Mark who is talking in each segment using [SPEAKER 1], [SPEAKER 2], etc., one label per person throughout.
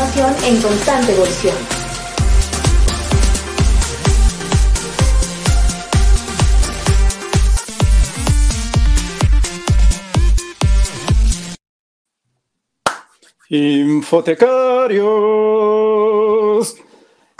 [SPEAKER 1] información en constante evolución.
[SPEAKER 2] Infotecarios.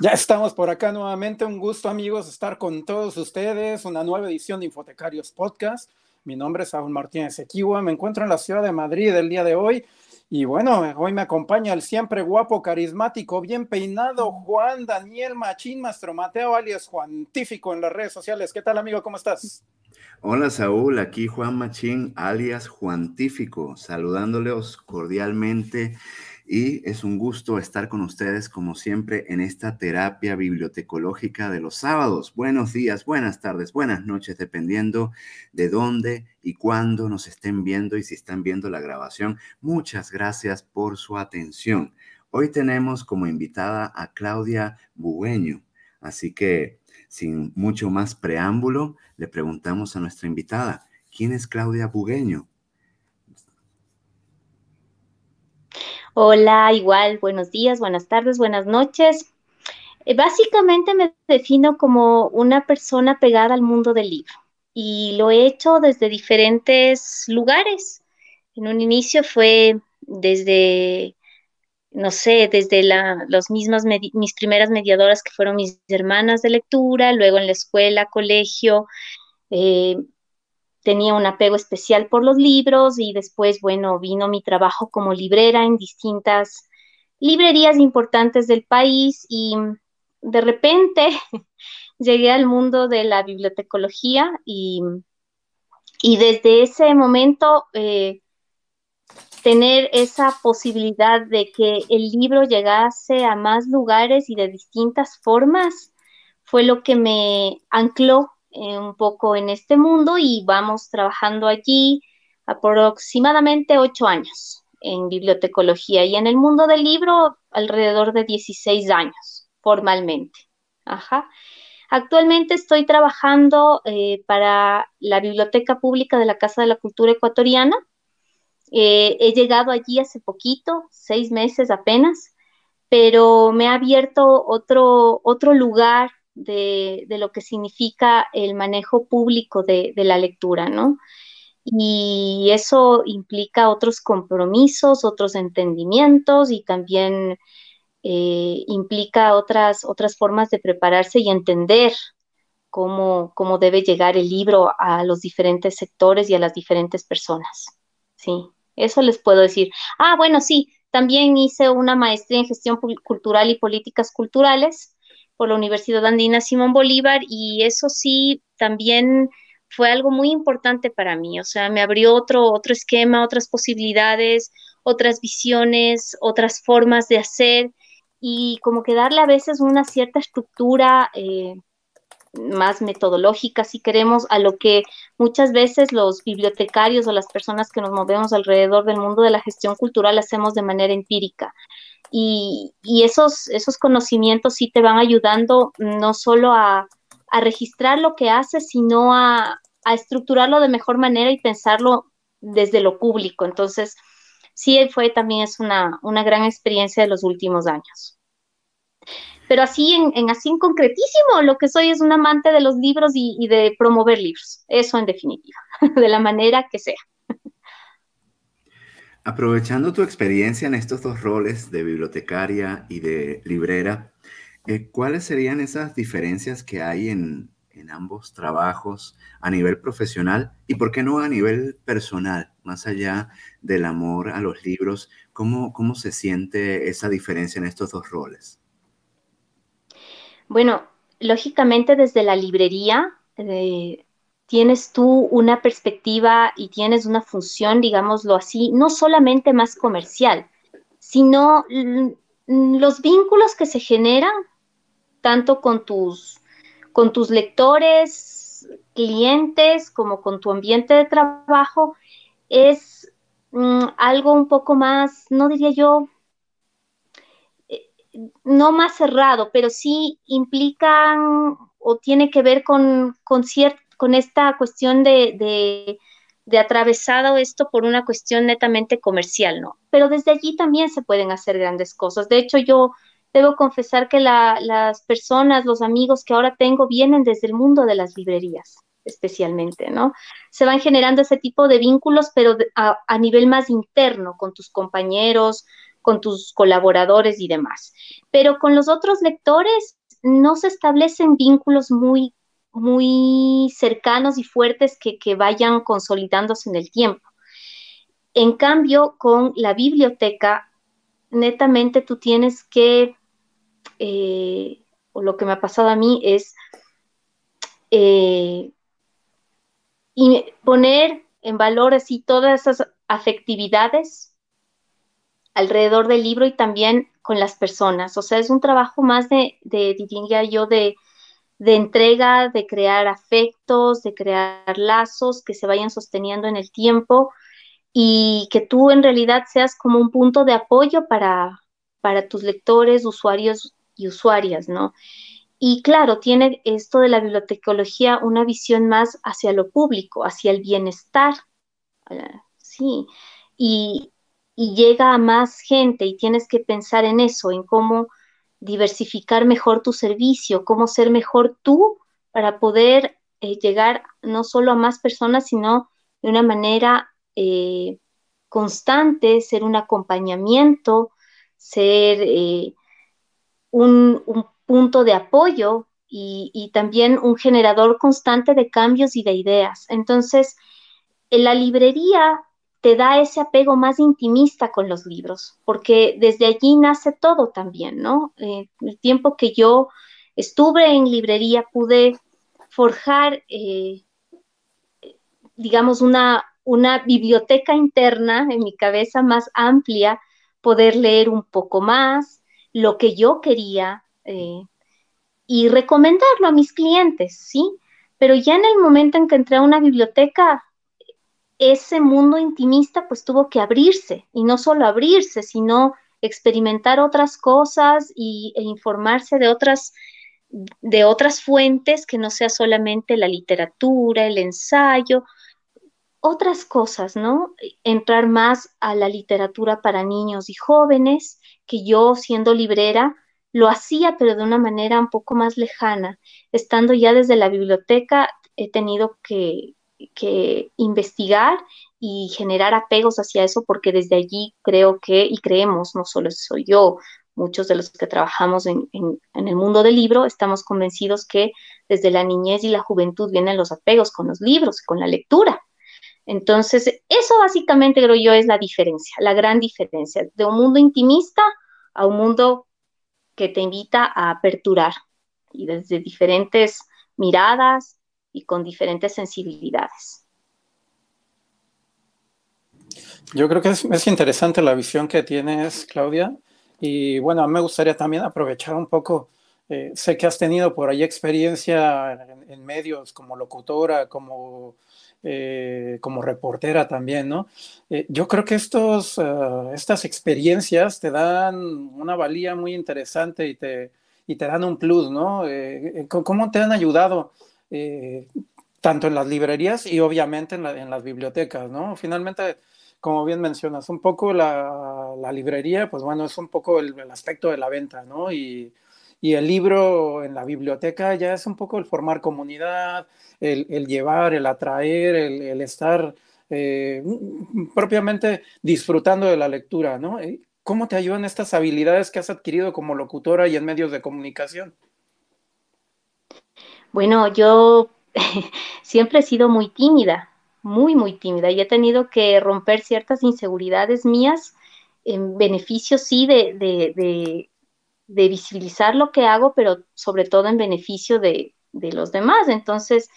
[SPEAKER 2] Ya estamos por acá nuevamente. Un gusto, amigos, estar con todos ustedes. Una nueva edición de Infotecarios Podcast. Mi nombre es Saúl Martínez Equiwa. Me encuentro en la ciudad de Madrid el día de hoy. Y bueno, hoy me acompaña el siempre guapo, carismático, bien peinado Juan Daniel Machín, Mastro Mateo, alias Juantífico en las redes sociales. ¿Qué tal, amigo? ¿Cómo estás?
[SPEAKER 3] Hola Saúl, aquí Juan Machín, alias Juantífico, saludándoles cordialmente y es un gusto estar con ustedes como siempre en esta terapia bibliotecológica de los sábados. Buenos días, buenas tardes, buenas noches, dependiendo de dónde y cuándo nos estén viendo y si están viendo la grabación. Muchas gracias por su atención. Hoy tenemos como invitada a Claudia Bugueño, así que sin mucho más preámbulo, le preguntamos a nuestra invitada, ¿quién es Claudia Bugueño?
[SPEAKER 4] Hola, igual, buenos días, buenas tardes, buenas noches. Eh, básicamente me defino como una persona pegada al mundo del libro y lo he hecho desde diferentes lugares. En un inicio fue desde no sé, desde la, los mismas, mis primeras mediadoras que fueron mis hermanas de lectura, luego en la escuela, colegio, eh, tenía un apego especial por los libros y después, bueno, vino mi trabajo como librera en distintas librerías importantes del país y de repente llegué al mundo de la bibliotecología y, y desde ese momento eh, tener esa posibilidad de que el libro llegase a más lugares y de distintas formas fue lo que me ancló eh, un poco en este mundo y vamos trabajando allí aproximadamente ocho años en bibliotecología y en el mundo del libro alrededor de 16 años formalmente. Ajá. Actualmente estoy trabajando eh, para la Biblioteca Pública de la Casa de la Cultura Ecuatoriana eh, he llegado allí hace poquito, seis meses apenas, pero me ha abierto otro, otro lugar de, lo que significa el manejo público de, la lectura, ¿no? Y eso implica otros compromisos, otros entendimientos y también eh, implica otras, otras formas de prepararse y entender cómo, cómo debe llegar el libro a los diferentes sectores y a las diferentes personas. Sí. Eso les puedo decir. Ah, bueno, sí, también hice una maestría en gestión cultural y políticas culturales por la Universidad Andina Simón Bolívar y eso sí, también fue algo muy importante para mí. O sea, me abrió otro, otro esquema, otras posibilidades, otras visiones, otras formas de hacer y como que darle a veces una cierta estructura eh, más metodológica, si queremos, a lo que muchas veces los bibliotecarios o las personas que nos movemos alrededor del mundo de la gestión cultural hacemos de manera empírica. Y, esos, esos conocimientos sí te van ayudando no solo a, registrar lo que haces, sino a, a, estructurarlo de mejor manera y pensarlo desde lo público. Entonces, sí fue también es una, una gran experiencia de los últimos años pero así en, así en concretísimo, lo que soy es un amante de los libros y, de promover libros, eso en definitiva, de la manera que sea.
[SPEAKER 3] Aprovechando tu experiencia en estos dos roles de bibliotecaria y de librera, eh, ¿cuáles serían esas diferencias que hay en, ambos trabajos a nivel profesional y por qué no a nivel personal, más allá del amor a los libros? ¿Cómo, cómo se siente esa diferencia en estos dos roles?
[SPEAKER 4] Bueno, lógicamente desde la librería eh, tienes tú una perspectiva y tienes una función, digámoslo así, no solamente más comercial, sino los vínculos que se generan tanto con tus, con tus lectores, clientes, como con tu ambiente de trabajo, es mm, algo un poco más, no diría yo, no más cerrado, pero sí implican o tiene que ver con, con, con esta cuestión de, de atravesado esto por una cuestión netamente comercial, ¿no? Pero desde allí también se pueden hacer grandes cosas. De hecho, yo debo confesar que las personas, los amigos que ahora tengo vienen desde el mundo de las librerías, especialmente, ¿no? Se van generando ese tipo de vínculos, pero a, a nivel más interno, con tus compañeros, con tus colaboradores y demás. Pero con los otros lectores no se establecen vínculos muy muy cercanos y fuertes que, vayan consolidándose en el tiempo. En cambio, con la biblioteca, netamente tú tienes que, eh, o lo que me ha pasado a mí es eh, poner en valor así todas esas afectividades alrededor del libro y también con las personas. O sea, es un trabajo más de, de diría yo, de, de entrega, de crear afectos, de crear lazos que se vayan sosteniendo en el tiempo y que tú en realidad seas como un punto de apoyo para, para tus lectores, usuarios y usuarias, ¿no? Y claro, tiene esto de la bibliotecología una visión más hacia lo público, hacia el bienestar, sí, y, y llega a más gente y tienes que pensar en eso, en cómo diversificar mejor tu servicio, cómo ser mejor tú para poder eh, llegar no solo a más personas, sino de una manera eh, constante, ser un acompañamiento, ser eh, un, punto de apoyo y, y, también un generador constante de cambios y de ideas. Entonces, en la librería te da ese apego más intimista con los libros, porque desde allí nace todo también, ¿no? Eh, el tiempo que yo estuve en librería pude forjar, eh, digamos, una, biblioteca interna en mi cabeza más amplia, poder leer un poco más, lo que yo quería eh, y recomendarlo a mis clientes, ¿sí? Pero ya en el momento en que entré a una biblioteca, ese mundo intimista pues tuvo que abrirse y no solo abrirse, sino experimentar otras cosas y, e informarse de otras, de otras fuentes que no sea solamente la literatura, el ensayo, otras cosas, ¿no? Entrar más a la literatura para niños y jóvenes, que yo siendo librera lo hacía, pero de una manera un poco más lejana. Estando ya desde la biblioteca, he tenido que, que investigar y generar apegos hacia eso, porque desde allí creo que, y creemos, no solo soy yo, muchos de los que trabajamos en, el mundo del libro, estamos convencidos que desde la niñez y la juventud vienen los apegos con los libros, con la lectura. Entonces, eso básicamente creo yo es la diferencia, la gran diferencia, de un mundo intimista a un mundo que te invita a aperturar y desde diferentes miradas, y con diferentes sensibilidades.
[SPEAKER 2] Yo creo que es, interesante la visión que tienes, Claudia. Y bueno, me gustaría también aprovechar un poco, eh, sé que has tenido por ahí experiencia en, medios como locutora, como, eh, como reportera también, ¿no? Eh, yo creo que estos, estas experiencias te dan una valía muy interesante y te, y te dan un plus, ¿no? ¿Cómo te han ayudado? Eh, tanto en las librerías y obviamente en, las bibliotecas, ¿no? Finalmente, como bien mencionas, un poco la, librería, pues bueno, es un poco el, aspecto de la venta, ¿no? Y, el libro en la biblioteca ya es un poco el formar comunidad, el, llevar, el atraer, el, estar eh, propiamente disfrutando de la lectura, ¿no? ¿Cómo te ayudan estas habilidades que has adquirido como locutora y en medios de comunicación?
[SPEAKER 4] Bueno, yo siempre he sido muy tímida, muy, muy tímida y he tenido que romper ciertas inseguridades mías en beneficio, sí, de, de, de, visibilizar lo que hago, pero sobre todo en beneficio de, de los demás. Entonces,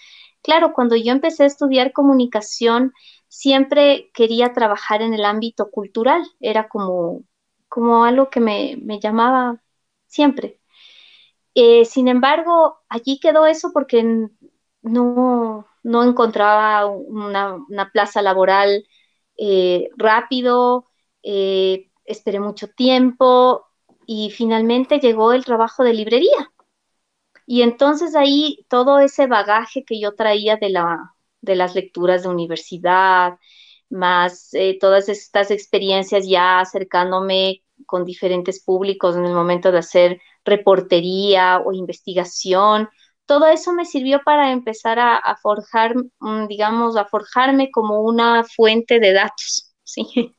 [SPEAKER 4] claro, cuando yo empecé a estudiar comunicación, siempre quería trabajar en el ámbito cultural, era como, como algo que me, me llamaba siempre. Eh, sin embargo, allí quedó eso porque no, no encontraba una, plaza laboral eh, rápido, eh, esperé mucho tiempo y finalmente llegó el trabajo de librería. Y entonces ahí todo ese bagaje que yo traía de la, de las lecturas de universidad, más eh, todas estas experiencias ya acercándome con diferentes públicos en el momento de hacer reportería o investigación. Todo eso me sirvió para empezar a, forjar, mm, digamos, a forjarme como una fuente de datos, ¿sí?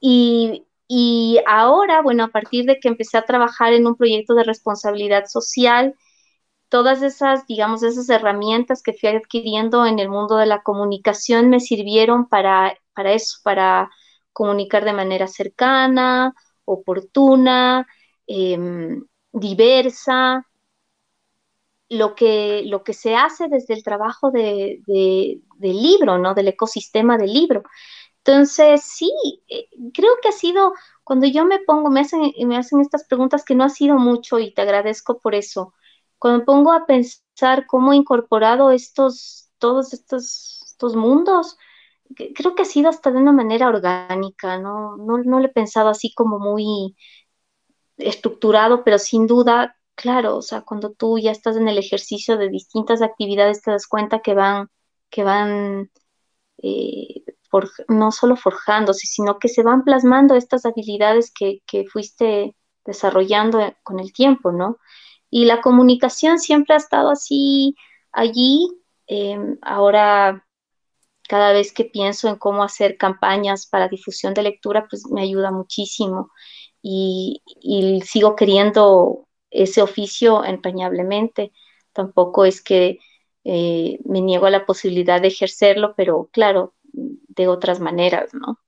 [SPEAKER 4] Y, y ahora, bueno, a partir de que empecé a trabajar en un proyecto de responsabilidad social, todas esas, digamos, esas herramientas que fui adquiriendo en el mundo de la comunicación me sirvieron para, para eso, para comunicar de manera cercana, oportuna, em, diversa, lo que, lo que se hace desde el trabajo de, del libro, ¿no? Del ecosistema del libro. Entonces, sí, eh, creo que ha sido, cuando yo me pongo, me hacen, me hacen estas preguntas que no ha sido mucho y te agradezco por eso. Cuando me pongo a pensar cómo he incorporado estos, todos estos, estos mundos, creo que ha sido hasta de una manera orgánica, ¿no? No, no lo he pensado así como muy estructurado, pero sin duda, claro, o sea, cuando tú ya estás en el ejercicio de distintas actividades, te das cuenta que van, que van eh, no solo forjándose, sino que se van plasmando estas habilidades que, que fuiste desarrollando con el tiempo, ¿no? Y la comunicación siempre ha estado así allí. Em, ahora cada vez que pienso en cómo hacer campañas para difusión de lectura, pues me ayuda muchísimo y, sigo queriendo ese oficio empañablemente. Tampoco es que eh, me niego a la posibilidad de ejercerlo, pero claro, de otras maneras, ¿no?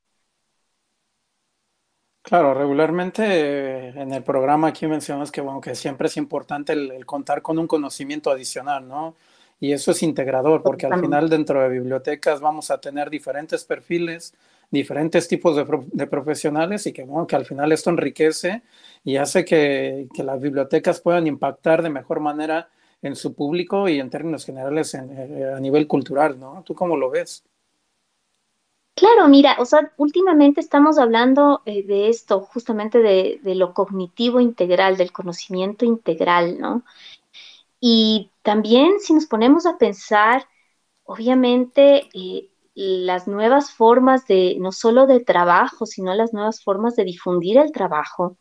[SPEAKER 2] Claro, regularmente eh, en el programa aquí mencionas que, bueno, que siempre es importante el contar con un conocimiento adicional, ¿no? Y eso es integrador, porque al final dentro de bibliotecas vamos a tener diferentes perfiles, diferentes tipos de, profesionales y que, bueno, que al final esto enriquece y hace que, que, las bibliotecas puedan impactar de mejor manera en su público y en términos generales eh, a nivel cultural, ¿no? ¿Tú cómo lo ves?
[SPEAKER 4] Claro, mira, o sea, últimamente estamos hablando eh, de esto, justamente de, lo cognitivo integral, del conocimiento integral, ¿no? Y también si nos ponemos a pensar, obviamente, eh, las nuevas formas de, no solo de trabajo, sino las nuevas formas de difundir el trabajo,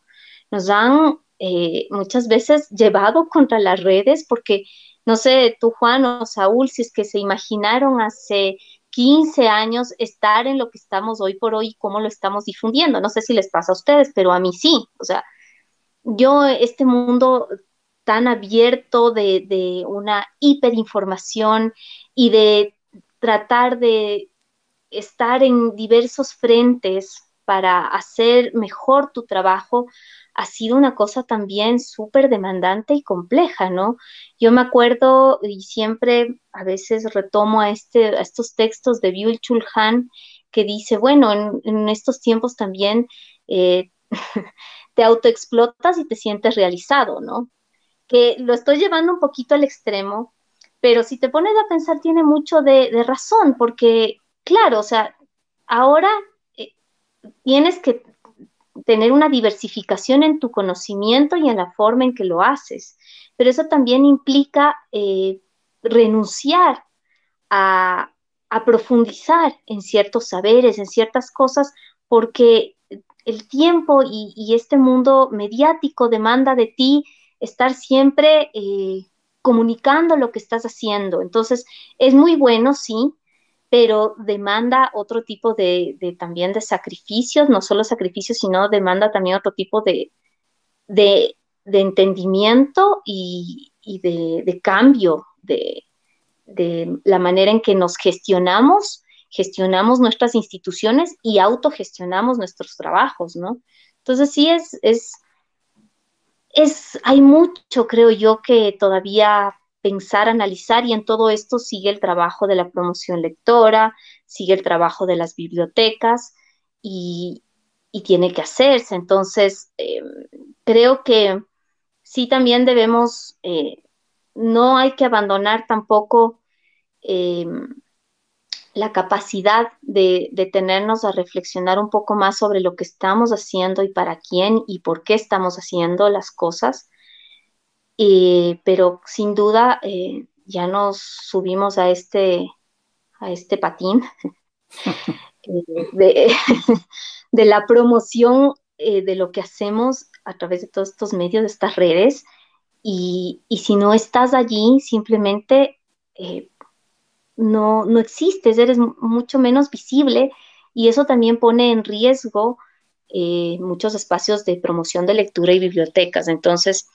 [SPEAKER 4] nos han eh, muchas veces llevado contra las redes porque, no sé, tú Juan o Saúl, si es que se imaginaron hace 15 años estar en lo que estamos hoy por hoy y cómo lo estamos difundiendo. No sé si les pasa a ustedes, pero a mí sí. O sea, yo este mundo tan abierto de, una hiperinformación y de tratar de estar en diversos frentes para hacer mejor tu trabajo, ha sido una cosa también súper demandante y compleja, ¿no? Yo me acuerdo y siempre a veces retomo a, este, a estos textos de Byul Chulhan que dice, bueno, en, estos tiempos también eh, te autoexplotas y te sientes realizado, ¿no? que lo estoy llevando un poquito al extremo, pero si te pones a pensar tiene mucho de, razón, porque claro, o sea, ahora eh, tienes que tener una diversificación en tu conocimiento y en la forma en que lo haces, pero eso también implica eh, renunciar a, profundizar en ciertos saberes, en ciertas cosas, porque el tiempo y este mundo mediático demanda de ti estar siempre eh, comunicando lo que estás haciendo. Entonces, es muy bueno, sí, pero demanda otro tipo de, también de sacrificios, no solo sacrificios, sino demanda también otro tipo de, de, entendimiento y, de, cambio de, la manera en que nos gestionamos, gestionamos nuestras instituciones y autogestionamos nuestros trabajos, ¿no? Entonces sí es, es, es, hay mucho, creo yo, que todavía pensar, analizar y en todo esto sigue el trabajo de la promoción lectora, sigue el trabajo de las bibliotecas y, tiene que hacerse. Entonces, em, creo que sí también debemos, eh, no hay que abandonar tampoco em, la capacidad de detenernos a reflexionar un poco más sobre lo que estamos haciendo y para quién y por qué estamos haciendo las cosas. Pero sin duda eh, ya nos subimos a este, a este patín de, de, la promoción de lo que hacemos a través de todos estos medios, de estas redes, y, si no estás allí, simplemente no, no existes, eres mucho menos visible y eso también pone en riesgo eh, muchos espacios de promoción de lectura y bibliotecas. Entonces,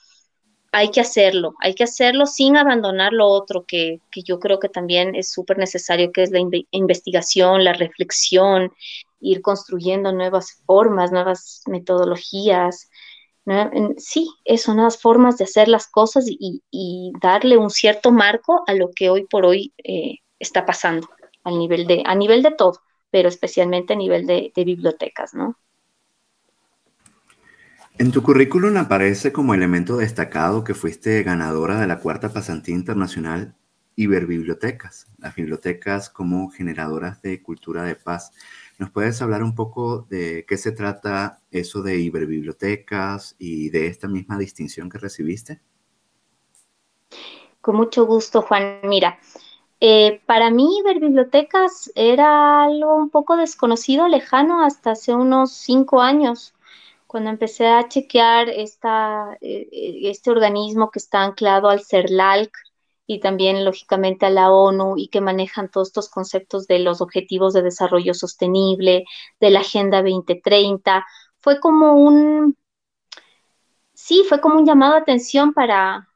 [SPEAKER 4] hay que hacerlo, hay que hacerlo sin abandonar lo otro que, yo creo que también es súper necesario, que es la investigación, la reflexión, ir construyendo nuevas formas, nuevas metodologías. Sí, son nuevas formas de hacer las cosas y, darle un cierto marco a lo que hoy por hoy eh, está pasando al nivel de, a nivel de todo, pero especialmente a nivel de, bibliotecas, ¿no?
[SPEAKER 3] En tu currículum aparece como elemento destacado que fuiste ganadora de la cuarta pasantía internacional Iberbibliotecas, las bibliotecas como generadoras de cultura de paz. ¿Nos puedes hablar un poco de qué se trata eso de Iberbibliotecas y de esta misma distinción que recibiste?
[SPEAKER 4] Con mucho gusto, Juan. Mira, eh, para mí ver bibliotecas era algo un poco desconocido, lejano, hasta hace unos cinco años, cuando empecé a chequear esta, eh, este organismo que está anclado al CERLALC y también, lógicamente, a la ONU y que manejan todos estos conceptos de los objetivos de desarrollo sostenible, de la Agenda 2030. Fue como un, sí, fue como un llamado a atención para,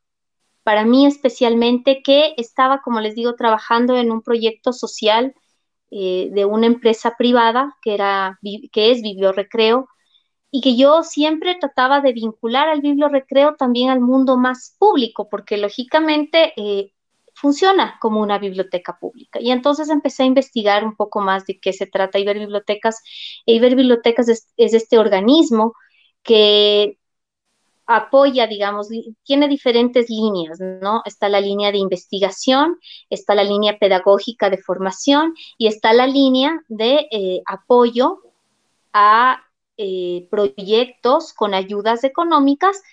[SPEAKER 4] para mí especialmente, que estaba, como les digo, trabajando en un proyecto social eh, de una empresa privada que, era, que es Bibliorrecreo y que yo siempre trataba de vincular al Bibliorrecreo también al mundo más público, porque lógicamente eh, funciona como una biblioteca pública. Y entonces empecé a investigar un poco más de qué se trata Iberbibliotecas. E Iberbibliotecas es, es este organismo que apoya, digamos, tiene diferentes líneas, ¿no? Está la línea de investigación, está la línea pedagógica de formación y está la línea de eh, apoyo a eh, proyectos con ayudas económicas,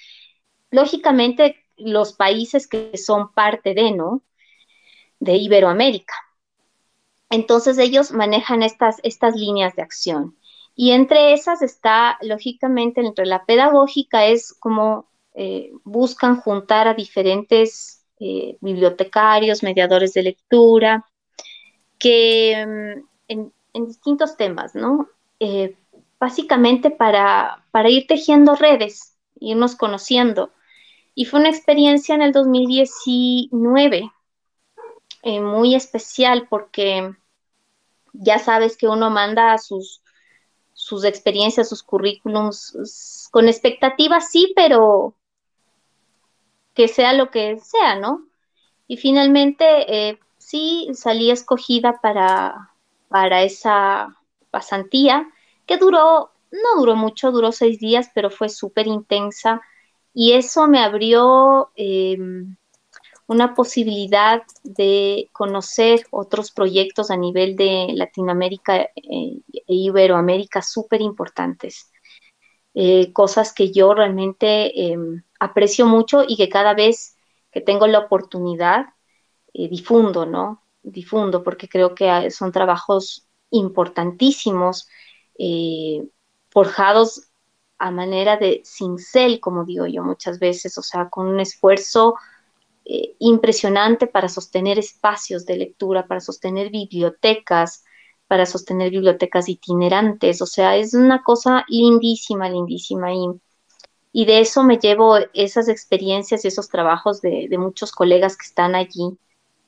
[SPEAKER 4] lógicamente los países que son parte de, ¿no? De Iberoamérica. Entonces ellos manejan estas, estas líneas de acción. Y entre esas está, lógicamente, entre la pedagógica es como eh, buscan juntar a diferentes eh, bibliotecarios, mediadores de lectura, que mm, en, distintos temas, ¿no? Básicamente para, para ir tejiendo redes, irnos conociendo. Y fue una experiencia en el 2019 muy especial porque ya sabes que uno manda sus sus experiencias, sus currículums, con expectativas sí, pero que sea lo que sea, ¿no? Y finalmente eh, sí salí escogida para, para esa pasantía, que duró, no duró mucho, duró seis días, pero fue súper intensa. Y eso me abrió em, una posibilidad de conocer otros proyectos a nivel de Latinoamérica eh, e Iberoamérica súper importantes. Eh, cosas que yo realmente em, aprecio mucho y que cada vez que tengo la oportunidad eh, difundo, ¿no? Difundo porque creo que son trabajos importantísimos, forjados a manera de cincel, como digo yo muchas veces, o sea, con un esfuerzo eh, impresionante para sostener espacios de lectura, para sostener bibliotecas, para sostener bibliotecas itinerantes. O sea, es una cosa lindísima, lindísima. Y, y de eso me llevo esas experiencias y esos trabajos de, muchos colegas que están allí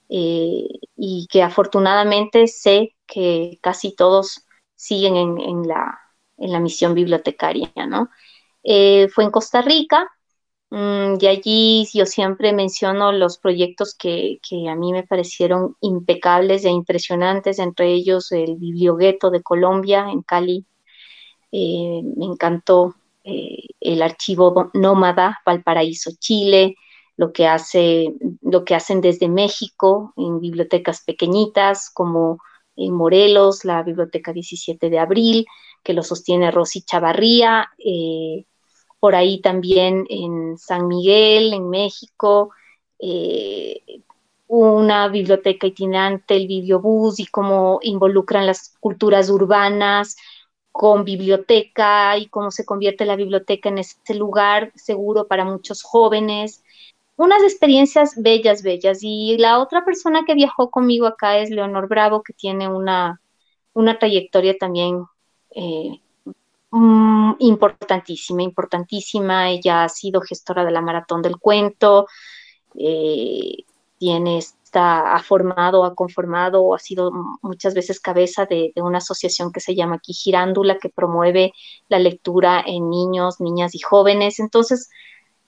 [SPEAKER 4] eh, y que afortunadamente sé que casi todos siguen en, la, en la, misión bibliotecaria, ¿no? Eh, fue en Costa Rica, Mm, y allí yo siempre menciono los proyectos que, a mí me parecieron impecables e impresionantes, entre ellos el Bibliogueto de Colombia, en Cali. Eh, me encantó eh, el archivo Nómada, Valparaíso, Chile, lo que, hace, lo que hacen desde México en bibliotecas pequeñitas como en Morelos, la Biblioteca 17 de Abril, que lo sostiene Rosy Chavarría. Eh, por ahí también en San Miguel, en México, eh, una biblioteca itinerante, el bibliobús y cómo involucran las culturas urbanas con biblioteca y cómo se convierte la biblioteca en ese lugar seguro para muchos jóvenes. Unas experiencias bellas, bellas. Y la otra persona que viajó conmigo acá es Leonor Bravo, que tiene una, una trayectoria también eh, mm, importantísima, importantísima. Ella ha sido gestora de la Maratón del Cuento, eh, tiene, está, ha formado, ha conformado, ha sido muchas veces cabeza de, una asociación que se llama aquí Girándula, que promueve la lectura en niños, niñas y jóvenes. Entonces,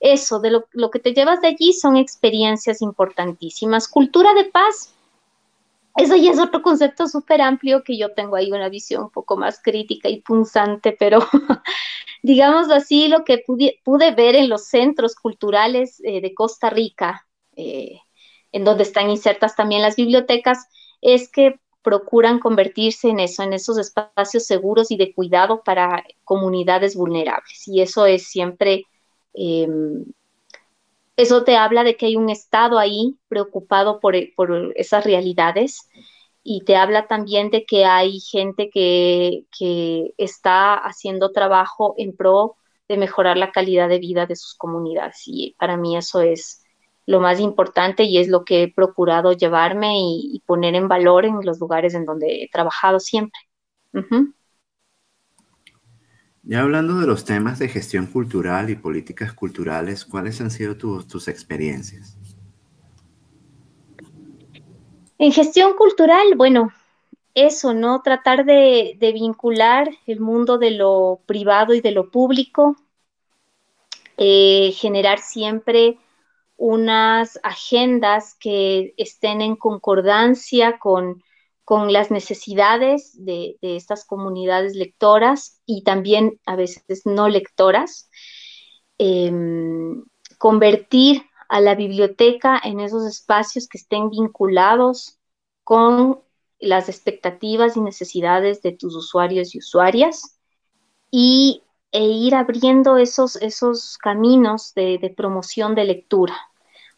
[SPEAKER 4] eso, de lo, lo que te llevas de allí son experiencias importantísimas. Cultura de paz, eso ya es otro concepto súper amplio que yo tengo ahí una visión un poco más crítica y punzante, pero digámoslo así, lo que pude, ver en los centros culturales eh, de Costa Rica, eh, en donde están insertas también las bibliotecas, es que procuran convertirse en eso, en esos espacios seguros y de cuidado para comunidades vulnerables. Y eso es siempre, em, eso te habla de que hay un Estado ahí preocupado por, por, esas realidades y te habla también de que hay gente que, que está haciendo trabajo en pro de mejorar la calidad de vida de sus comunidades. Y para mí eso es lo más importante y es lo que he procurado llevarme y, poner en valor en los lugares en donde he trabajado siempre.
[SPEAKER 3] Ya hablando de los temas de gestión cultural y políticas culturales, ¿cuáles han sido tus experiencias?
[SPEAKER 4] En gestión cultural, bueno, eso, ¿no? Tratar de, vincular el mundo de lo privado y de lo público, eh, generar siempre unas agendas que estén en concordancia con, las necesidades de, estas comunidades lectoras y también a veces no lectoras. Em, convertir a la biblioteca en esos espacios que estén vinculados con las expectativas y necesidades de tus usuarios y usuarias y, e ir abriendo esos, esos caminos de promoción de lectura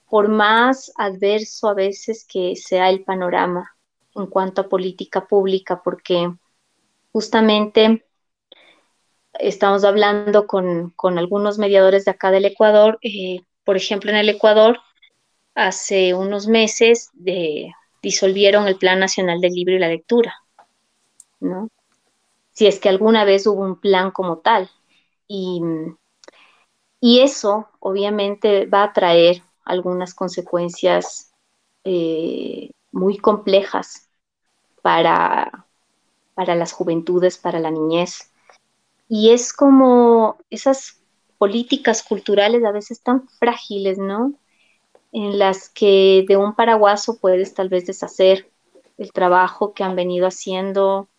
[SPEAKER 4] por más adverso a veces que sea el panorama en cuanto a política pública, porque justamente estamos hablando con, algunos mediadores de acá del Ecuador, eh, por ejemplo, en el Ecuador, hace unos meses disolvieron el Plan Nacional del Libro y la Lectura, ¿no? Si es que alguna vez hubo un plan como tal. Y, y eso obviamente va a traer algunas consecuencias eh, muy complejas para, para las juventudes, para la niñez. Y es como esas políticas culturales a veces tan frágiles, ¿no? En las que de un paraguaso puedes tal vez deshacer el trabajo que han venido haciendo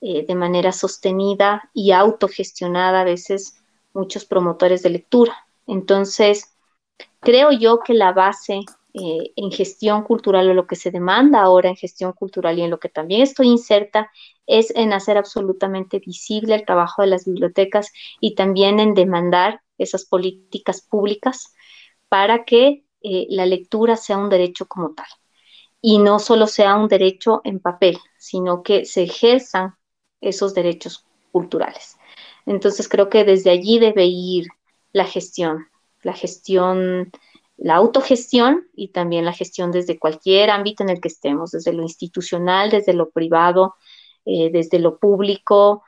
[SPEAKER 4] eh, de manera sostenida y autogestionada a veces muchos promotores de lectura. Entonces, Creo yo que la base eh, en gestión cultural o lo que se demanda ahora en gestión cultural y en lo que también estoy inserta es en hacer absolutamente visible el trabajo de las bibliotecas y también en demandar esas políticas públicas para que eh, la lectura sea un derecho como tal y no solo sea un derecho en papel, sino que se ejerzan esos derechos culturales. Entonces creo que desde allí debe ir la gestión la gestión, la autogestión y también la gestión desde cualquier ámbito en el que estemos, desde lo institucional, desde lo privado, eh, desde lo público,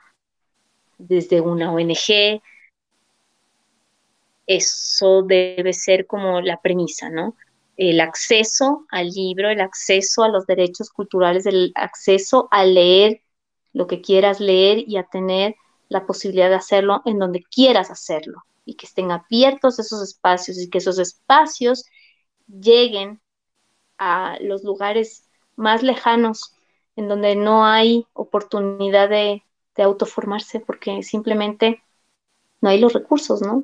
[SPEAKER 4] desde una ONG. Eso debe ser como la premisa, ¿no? El acceso al libro, el acceso a los derechos culturales, el acceso a leer lo que quieras leer y a tener la posibilidad de hacerlo en donde quieras hacerlo y que estén abiertos esos espacios y que esos espacios lleguen a los lugares más lejanos en donde no hay oportunidad de, autoformarse porque simplemente no hay los recursos, ¿no?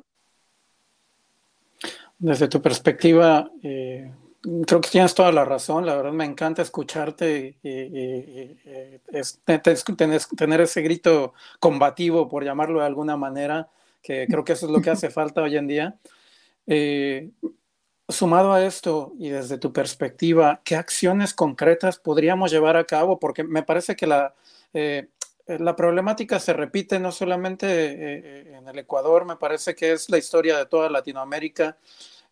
[SPEAKER 2] Desde tu perspectiva, eh, creo que tienes toda la razón, la verdad me encanta escucharte y, tener, ese grito combativo, por llamarlo de alguna manera, que creo que eso es lo que hace falta hoy en día. Eh, sumado a esto y desde tu perspectiva, ¿qué acciones concretas podríamos llevar a cabo? Porque me parece que la, eh, la problemática se repite no solamente eh, en el Ecuador, me parece que es la historia de toda Latinoamérica.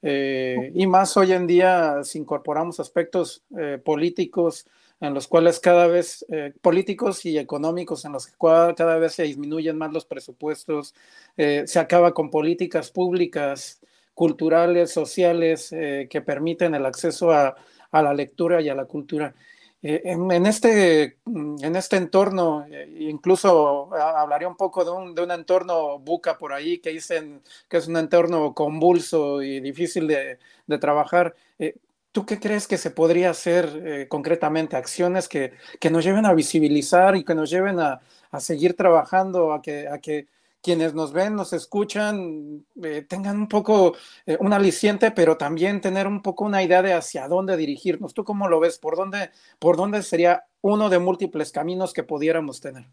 [SPEAKER 2] y más hoy en día, si incorporamos aspectos políticos en los cuales cada vez, políticos y económicos, en los que cada, vez se disminuyen más los presupuestos, se acaba con políticas públicas culturales, sociales, eh, que permiten el acceso a, la lectura y a la cultura. Eh, en, este, en este entorno, eh, incluso hablaré un poco de un, de un, entorno buca por ahí que dicen que es un entorno convulso y difícil de, de trabajar. ¿Tú qué crees que se podría hacer concretamente? Acciones que, que, nos lleven a visibilizar y que nos lleven a, a seguir trabajando, a que, a que quienes nos ven, nos escuchan, eh, tengan un poco eh, un aliciente, pero también tener un poco una idea de hacia dónde dirigirnos. ¿Tú cómo lo ves? ¿Por dónde, por dónde sería uno de múltiples caminos que pudiéramos tener?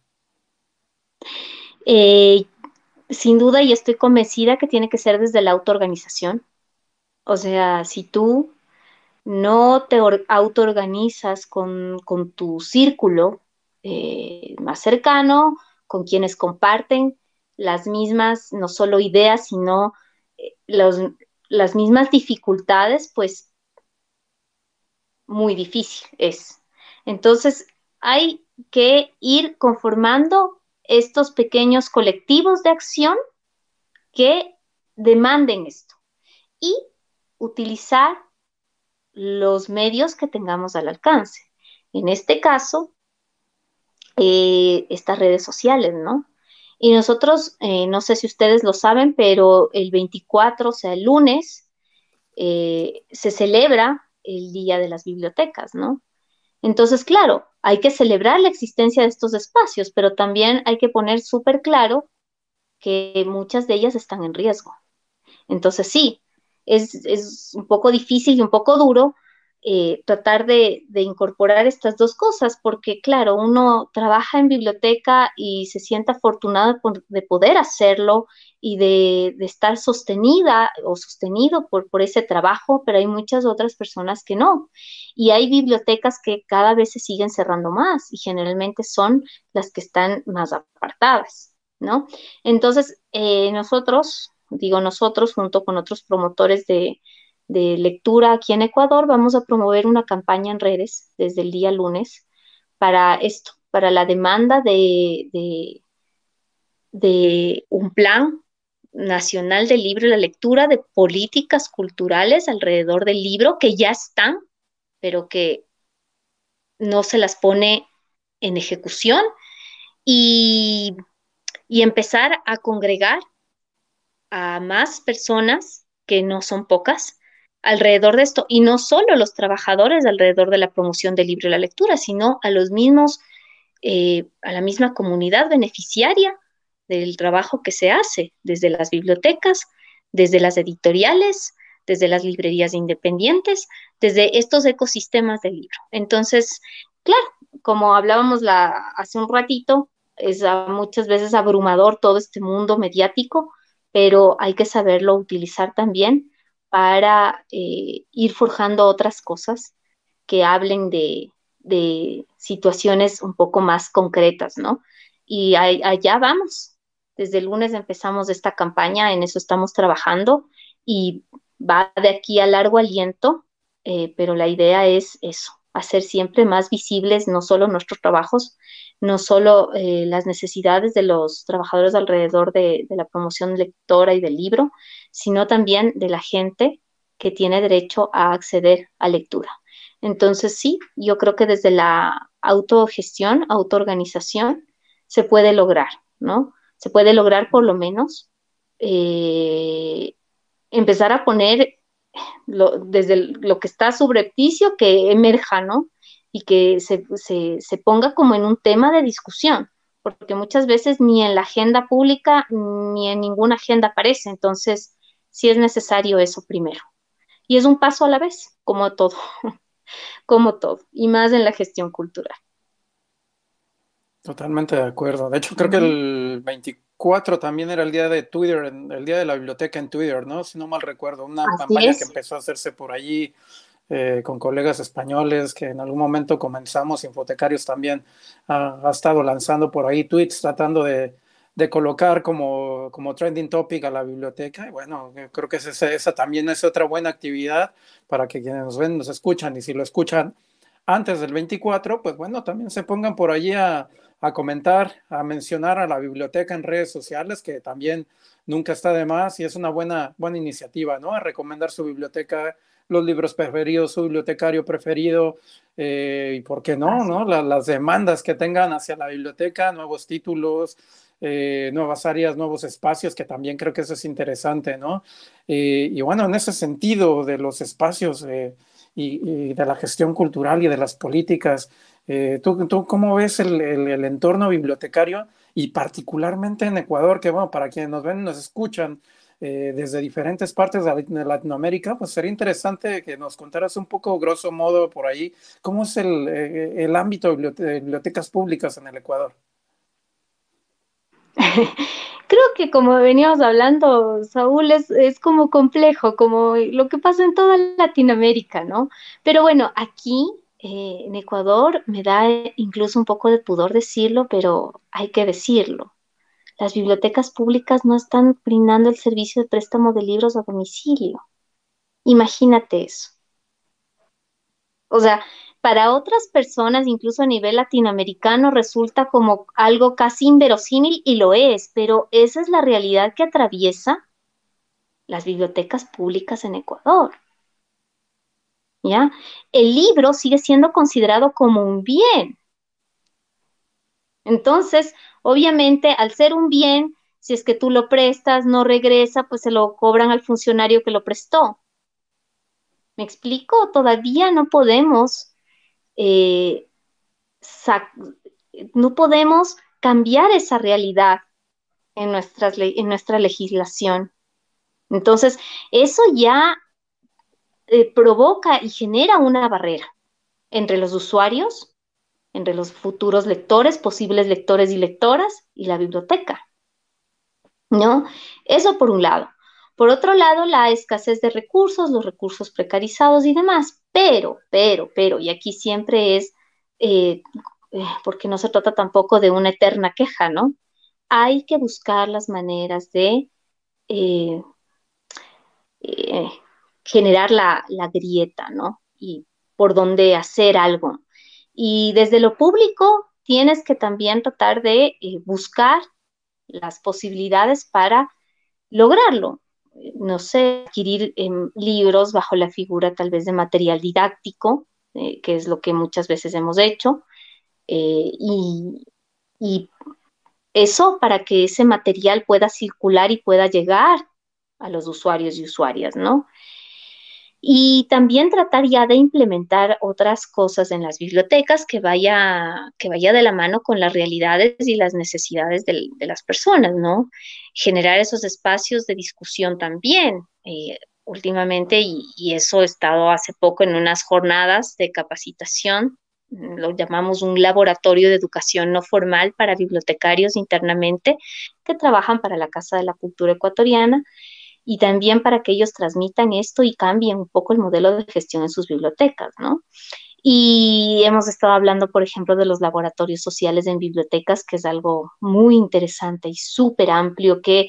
[SPEAKER 4] Eh, sin duda, y estoy convencida que tiene que ser desde la autoorganización. O sea, si tú no te autoorganizas con, con tu círculo más cercano, con quienes comparten las mismas, no solo ideas, sino eh, las mismas dificultades, pues muy difícil es. Entonces, hay que ir conformando estos pequeños colectivos de acción que demanden esto y utilizar los medios que tengamos al alcance. En este caso, eh, estas redes sociales, ¿no? Y nosotros, eh, no sé si ustedes lo saben, pero el 24, o sea, el lunes, eh, se celebra el Día de las Bibliotecas, ¿no? Entonces, claro, hay que celebrar la existencia de estos espacios, pero también hay que poner súper claro que muchas de ellas están en riesgo. Entonces, sí, es, es un poco difícil y un poco duro, eh, tratar de, incorporar estas dos cosas, porque claro, uno trabaja en biblioteca y se siente afortunado de poder hacerlo y de, estar sostenida o sostenido por, ese trabajo, pero hay muchas otras personas que no. Y hay bibliotecas que cada vez se siguen cerrando más y generalmente son las que están más apartadas, ¿no? Entonces, eh, nosotros, digo nosotros, junto con otros promotores de, de lectura aquí en Ecuador, vamos a promover una campaña en redes desde el día lunes para esto, para la demanda de, de, un plan nacional del libro y la lectura, de políticas culturales alrededor del libro que ya están, pero que no se las pone en ejecución y, y empezar a congregar a más personas que no son pocas alrededor de esto, y no solo los trabajadores alrededor de la promoción del libro y la lectura, sino a los mismos, eh, a la misma comunidad beneficiaria del trabajo que se hace desde las bibliotecas, desde las editoriales, desde las librerías independientes, desde estos ecosistemas del libro. Entonces, claro, como hablábamos hace un ratito, es muchas veces abrumador todo este mundo mediático, pero hay que saberlo utilizar también para eh, ir forjando otras cosas que hablen de, situaciones un poco más concretas, ¿no? Y allá vamos. Desde el lunes empezamos esta campaña, en eso estamos trabajando y va de aquí a largo aliento, eh, pero la idea es eso, hacer siempre más visibles no solo nuestros trabajos, no solo eh, las necesidades de los trabajadores alrededor de, la promoción lectora y del libro, sino también de la gente que tiene derecho a acceder a lectura. Entonces, sí, yo creo que desde la autogestión, autoorganización, se puede lograr, ¿no? Se puede lograr por lo menos eh, empezar a poner desde lo que está subrepticio que emerja, ¿no? Y que se, se, ponga como en un tema de discusión, porque muchas veces ni en la agenda pública ni en ninguna agenda aparece, entonces sí es necesario eso primero. Y es un paso a la vez, como todo, como todo, y más en la gestión cultural.
[SPEAKER 2] Totalmente de acuerdo. De hecho, creo que el 24 también era el día de Twitter, el día de la biblioteca en Twitter, ¿no? Si no mal recuerdo, una campaña que empezó a hacerse por allí eh, con colegas españoles que en algún momento comenzamos, Infotecarios también ha, estado lanzando por ahí tweets tratando de, de colocar como, como, trending topic a la biblioteca. Y bueno, creo que esa, esa, también es otra buena actividad para que quienes nos ven, nos escuchan y si lo escuchan antes del 24, pues bueno, también se pongan por allí a, a comentar, a mencionar a la biblioteca en redes sociales, que también nunca está de más y es una buena, buena iniciativa, ¿no? A recomendar su biblioteca los libros preferidos, su bibliotecario preferido, eh, y por qué no, ¿no? las demandas que tengan hacia la biblioteca, nuevos títulos, eh, nuevas áreas, nuevos espacios, que también creo que eso es interesante, ¿no? Eh, y bueno, en ese sentido de los espacios y, de la gestión cultural y de las políticas, ¿tú, ¿tú, cómo ves el, el, entorno bibliotecario y particularmente en Ecuador, que bueno, para quienes nos ven, nos escuchan, eh, desde diferentes partes de Latinoamérica, pues sería interesante que nos contaras un poco, grosso modo, por ahí, cómo es el, eh, el ámbito de bibliotecas públicas en el Ecuador.
[SPEAKER 4] Creo que como veníamos hablando, Saúl, es, es, como complejo, como lo que pasa en toda Latinoamérica, ¿no? Pero bueno, aquí eh, en Ecuador me da incluso un poco de pudor decirlo, pero hay que decirlo las bibliotecas públicas no están brindando el servicio de préstamo de libros a domicilio. Imagínate eso. O sea, para otras personas, incluso a nivel latinoamericano, resulta como algo casi inverosímil y lo es, pero esa es la realidad que atraviesa las bibliotecas públicas en Ecuador. ¿Ya? El libro sigue siendo considerado como un bien. Entonces, Obviamente, al ser un bien, si es que tú lo prestas, no regresa, pues se lo cobran al funcionario que lo prestó. ¿Me explico? Todavía no podemos, eh, no podemos cambiar esa realidad en, en nuestra legislación. Entonces, eso ya eh, provoca y genera una barrera entre los usuarios entre los futuros lectores, posibles lectores y lectoras y la biblioteca. ¿No? Eso por un lado. Por otro lado, la escasez de recursos, los recursos precarizados y demás. Pero, pero, pero, y aquí siempre es, eh, eh, porque no se trata tampoco de una eterna queja, ¿no? Hay que buscar las maneras de eh, generar la, la grieta, ¿no? Y por dónde hacer algo. Y desde lo público tienes que también tratar de eh, buscar las posibilidades para lograrlo. No sé, adquirir em, libros bajo la figura tal vez de material didáctico, eh, que es lo que muchas veces hemos hecho, eh, y, y eso para que ese material pueda circular y pueda llegar a los usuarios y usuarias, ¿no? Y también tratar ya de implementar otras cosas en las bibliotecas que vaya, que vaya de la mano con las realidades y las necesidades de, las personas, ¿no? Generar esos espacios de discusión también. Eh, últimamente, y, y, eso he estado hace poco en unas jornadas de capacitación, lo llamamos un laboratorio de educación no formal para bibliotecarios internamente que trabajan para la Casa de la Cultura Ecuatoriana y también para que ellos transmitan esto y cambien un poco el modelo de gestión en sus bibliotecas, ¿no? Y hemos estado hablando, por ejemplo, de los laboratorios sociales en bibliotecas, que es algo muy interesante y súper amplio que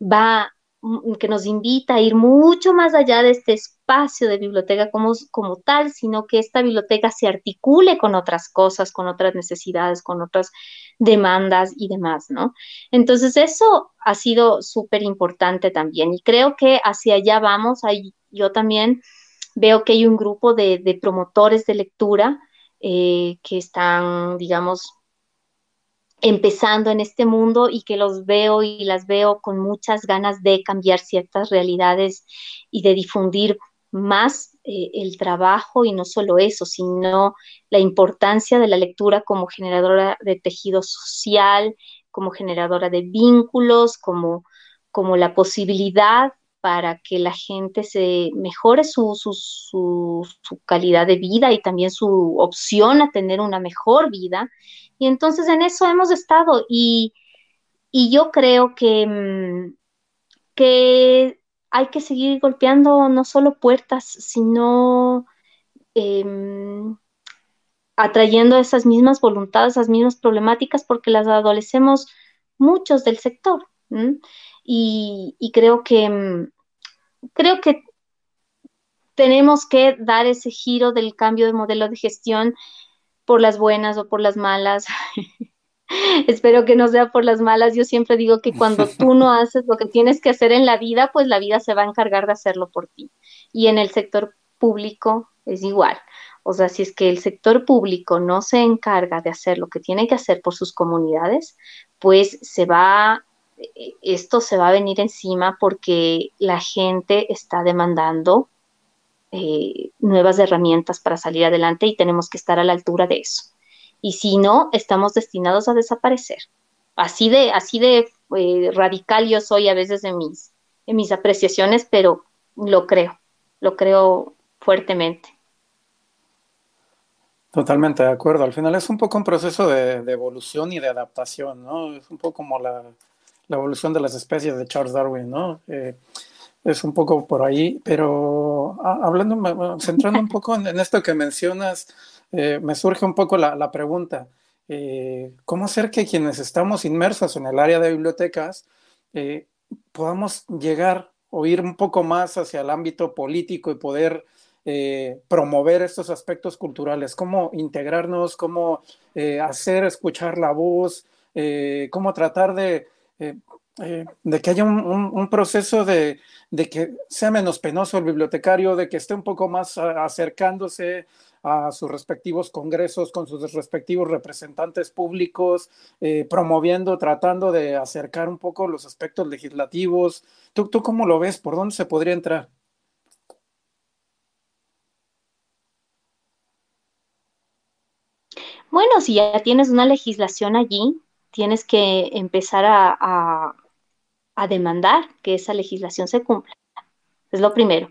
[SPEAKER 4] va que nos invita a ir mucho más allá de este espacio de biblioteca como, como tal, sino que esta biblioteca se articule con otras cosas, con otras necesidades, con otras demandas y demás, ¿no? Entonces eso ha sido súper importante también y creo que hacia allá vamos. Ahí yo también veo que hay un grupo de, promotores de lectura eh, que están, digamos, empezando en este mundo y que los veo y las veo con muchas ganas de cambiar ciertas realidades y de difundir más eh, el trabajo y no solo eso, sino la importancia de la lectura como generadora de tejido social, como generadora de vínculos, como, como la posibilidad para que la gente se mejore su, su, calidad de vida y también su opción a tener una mejor vida y entonces en eso hemos estado y, Y yo creo que, mm, que hay que seguir golpeando no solo puertas, sino em, atrayendo esas mismas voluntades, esas mismas problemáticas, porque las adolecemos muchos del sector. Y, y, creo que mm, creo que tenemos que dar ese giro del cambio de modelo de gestión por las buenas o por las malas. Espero que no sea por las malas. Yo siempre digo que cuando tú no haces lo que tienes que hacer en la vida, pues la vida se va a encargar de hacerlo por ti. Y en el sector público es igual. O sea, si es que el sector público no se encarga de hacer lo que tiene que hacer por sus comunidades, pues se va, esto se va a venir encima porque la gente está demandando eh, nuevas herramientas para salir adelante y tenemos que estar a la altura de eso. Y si no, estamos destinados a desaparecer. Así de, así de eh, radical yo soy a veces en mis, en mis apreciaciones, pero lo creo, lo creo fuertemente.
[SPEAKER 2] Totalmente de acuerdo. Al final es un poco un proceso de, evolución y de adaptación, ¿no? Es un poco como la, la, evolución de las especies de Charles Darwin, ¿no? Eh, es un poco por ahí, pero hablando, centrando un poco en, esto que mencionas, eh, me surge un poco la, la pregunta, eh, ¿cómo hacer que quienes estamos inmersos en el área de bibliotecas podamos llegar o ir un poco más hacia el ámbito político y poder promover estos aspectos culturales? ¿Cómo integrarnos? ¿Cómo hacer escuchar la voz? ¿Cómo tratar de eh, de que haya un, proceso de, que sea menos penoso el bibliotecario, de que esté un poco más acercándose a sus respectivos congresos con sus respectivos representantes públicos, eh, promoviendo, tratando de acercar un poco los aspectos legislativos. ¿Tú, ¿Tú cómo lo ves? ¿Por dónde se podría entrar?
[SPEAKER 4] Bueno, si ya tienes una legislación allí, tienes que empezar a, demandar que esa legislación se cumpla. Es lo primero.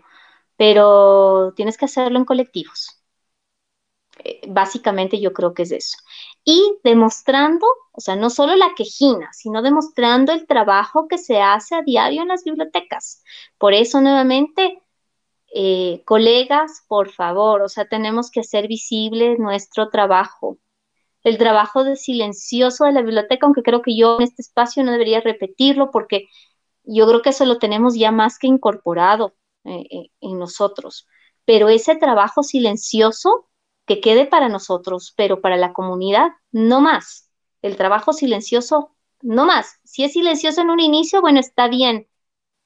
[SPEAKER 4] Pero tienes que hacerlo en colectivos. Eh, básicamente yo creo que es eso. Y demostrando, o sea, no solo la quejina, sino demostrando el trabajo que se hace a diario en las bibliotecas. Por eso, nuevamente, eh, colegas, por favor, o sea, tenemos que hacer visible nuestro trabajo, el trabajo de silencioso de la biblioteca, aunque creo que yo en este espacio no debería repetirlo porque yo creo que eso lo tenemos ya más que incorporado eh, eh, en nosotros. Pero ese trabajo silencioso que quede para nosotros, pero para la comunidad, no más. El trabajo silencioso, no más. Si es silencioso en un inicio, bueno, está bien,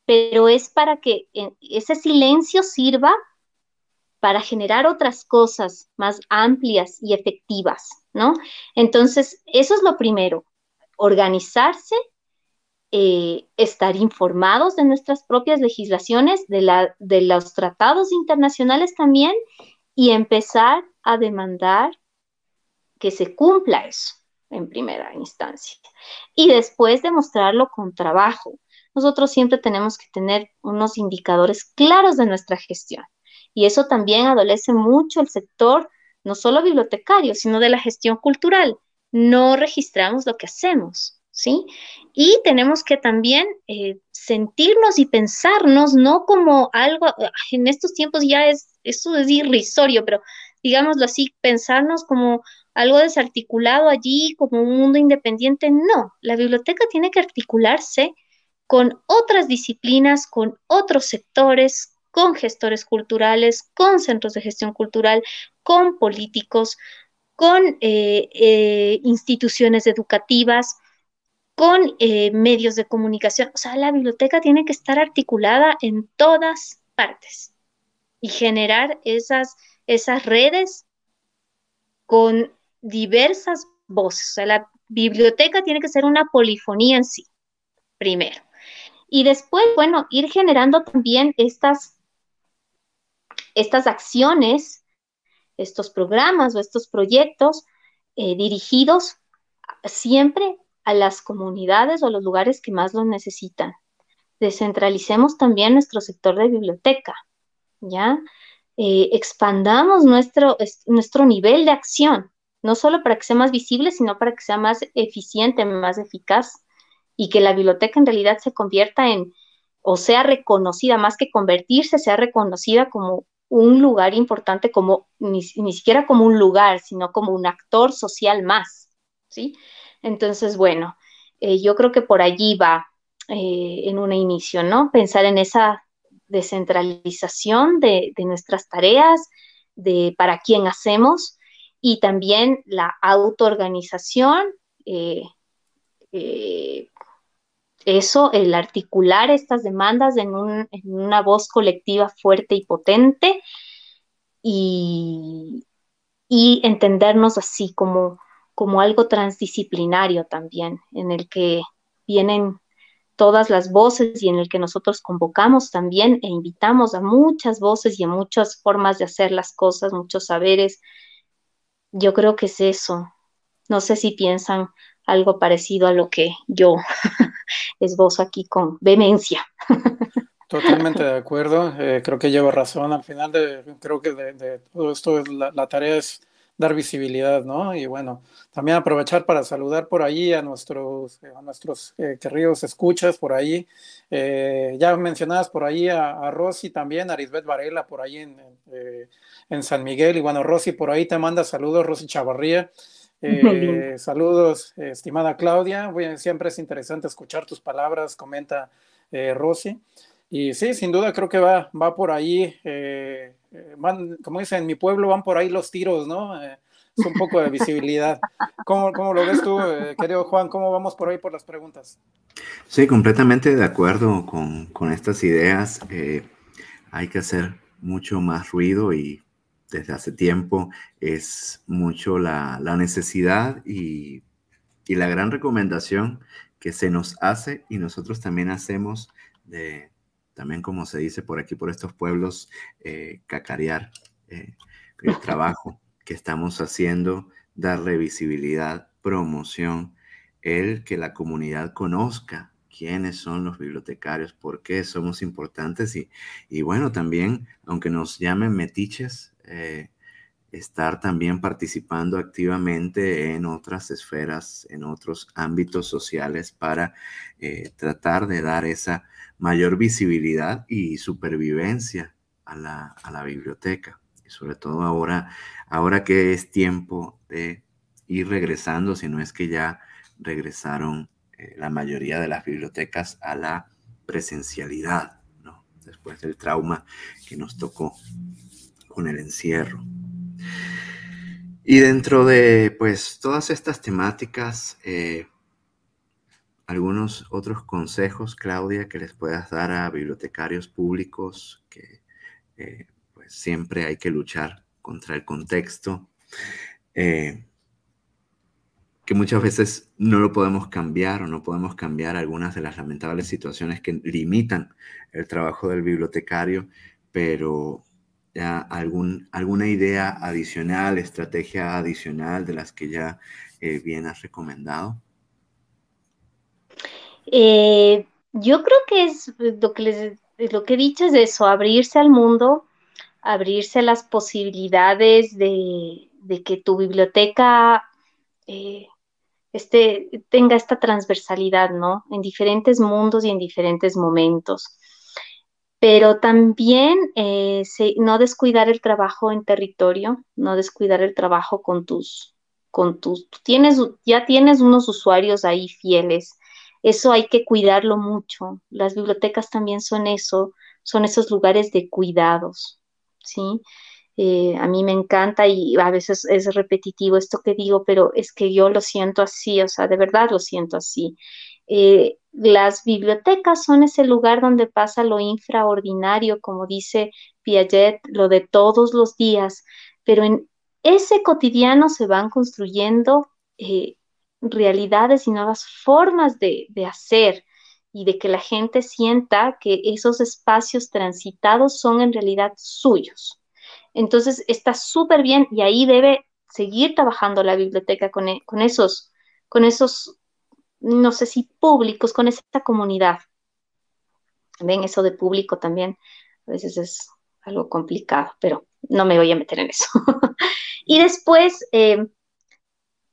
[SPEAKER 4] pero es para que eh, ese silencio sirva para generar otras cosas más amplias y efectivas, ¿no? Entonces, eso es lo primero, organizarse, eh, estar informados de nuestras propias legislaciones, de, los tratados internacionales también, y empezar a demandar que se cumpla eso en primera instancia. Y después demostrarlo con trabajo. Nosotros siempre tenemos que tener unos indicadores claros de nuestra gestión. Y eso también adolece mucho el sector, no solo bibliotecario, sino de la gestión cultural. No registramos lo que hacemos, ¿sí? Y tenemos que también eh, sentirnos y pensarnos, no como algo, en estos tiempos ya es, eso es irrisorio, pero digámoslo así, pensarnos como algo desarticulado allí, como un mundo independiente. No, la biblioteca tiene que articularse con otras disciplinas, con otros sectores, con gestores culturales, con centros de gestión cultural, con políticos, con eh, eh, instituciones educativas, con eh, medios de comunicación. O sea, la biblioteca tiene que estar articulada en todas partes y generar esas, esas redes con diversas voces. O sea, la biblioteca tiene que ser una polifonía en sí, primero. Y después, bueno, ir generando también estas estas acciones, estos programas o estos proyectos eh, dirigidos siempre a las comunidades o a los lugares que más los necesitan. Descentralicemos también nuestro sector de biblioteca, ¿ya? Eh, expandamos nuestro, nuestro nivel de acción, no solo para que sea más visible, sino para que sea más eficiente, más eficaz y que la biblioteca en realidad se convierta en, o sea reconocida, más que convertirse, sea reconocida como un lugar importante, como ni, siquiera como un lugar, sino como un actor social más, ¿sí? Entonces, bueno, eh, yo creo que por allí va eh, en un inicio, ¿no? Pensar en esa descentralización de, nuestras tareas, de para quién hacemos y también la autoorganización, eh, eso, el articular estas demandas en, una voz colectiva fuerte y potente y, entendernos así como, como algo transdisciplinario también, en el que vienen todas las voces y en el que nosotros convocamos también e invitamos a muchas voces y a muchas formas de hacer las cosas, muchos saberes. Yo creo que es eso. No sé si piensan algo parecido a lo que yo esbozo aquí con vehemencia.
[SPEAKER 2] Totalmente de acuerdo, eh, creo que llevo razón. Al final, de, creo que de, todo esto la, tarea es dar visibilidad, ¿no? Y bueno, también aprovechar para saludar por ahí a nuestros, a nuestros eh, queridos escuchas por ahí. Eh, ya mencionadas por ahí a, Rosy también, a Arisbet Varela por ahí en, en, San Miguel. Y bueno, Rosy por ahí te manda saludos, Rosy Chavarría. Eh, saludos, estimada Claudia. siempre es interesante escuchar tus palabras, comenta eh, Rosy. Y sí, sin duda creo que va, va por ahí. Eh, como dicen, en mi pueblo van por ahí los tiros, ¿no? es un poco de visibilidad. ¿Cómo, cómo lo ves tú, querido Juan? ¿Cómo vamos por ahí por las preguntas?
[SPEAKER 3] Sí, completamente de acuerdo con, con estas ideas. hay que hacer mucho más ruido y desde hace tiempo es mucho la, necesidad y, la gran recomendación que se nos hace y nosotros también hacemos de, también como se dice por aquí, por estos pueblos, eh, cacarear eh, el trabajo que estamos haciendo, darle visibilidad, promoción, el que la comunidad conozca quiénes son los bibliotecarios, por qué somos importantes y, y bueno, también, aunque nos llamen metiches, eh, estar también participando activamente en otras esferas, en otros ámbitos sociales para eh, tratar de dar esa mayor visibilidad y supervivencia a la, biblioteca. Y sobre todo ahora, ahora que es tiempo de ir regresando, si no es que ya regresaron eh, la mayoría de las bibliotecas a la presencialidad, ¿no? después del trauma que nos tocó con el encierro. Y dentro de pues todas estas temáticas, eh, algunos otros consejos, Claudia, que les puedas dar a bibliotecarios públicos, que eh, pues siempre hay que luchar contra el contexto, eh, que muchas veces no lo podemos cambiar o no podemos cambiar algunas de las lamentables situaciones que limitan el trabajo del bibliotecario, pero algún, alguna idea adicional, estrategia adicional de las que ya eh, bien has recomendado?
[SPEAKER 4] Eh, yo creo que es lo que, les, lo que he dicho es eso, abrirse al mundo, abrirse a las posibilidades de, que tu biblioteca eh, tenga esta transversalidad, ¿no? En diferentes mundos y en diferentes momentos pero también eh, no descuidar el trabajo en territorio, no descuidar el trabajo con tus, con tus, ya tienes unos usuarios ahí fieles, eso hay que cuidarlo mucho. Las bibliotecas también son eso, son esos lugares de cuidados, ¿sí? Eh, a mí me encanta y a veces es repetitivo esto que digo, pero es que yo lo siento así, o sea, de verdad lo siento así. Eh, las bibliotecas son ese lugar donde pasa lo infraordinario, como dice Piaget, lo de todos los días, pero en ese cotidiano se van construyendo eh, realidades y nuevas formas de, hacer y de que la gente sienta que esos espacios transitados son en realidad suyos. Entonces está súper bien y ahí debe seguir trabajando la biblioteca con, e, con, esos, con esos no sé si públicos con esta comunidad. Ven, eso de público también a veces es algo complicado, pero no me voy a meter en eso. y después, eh,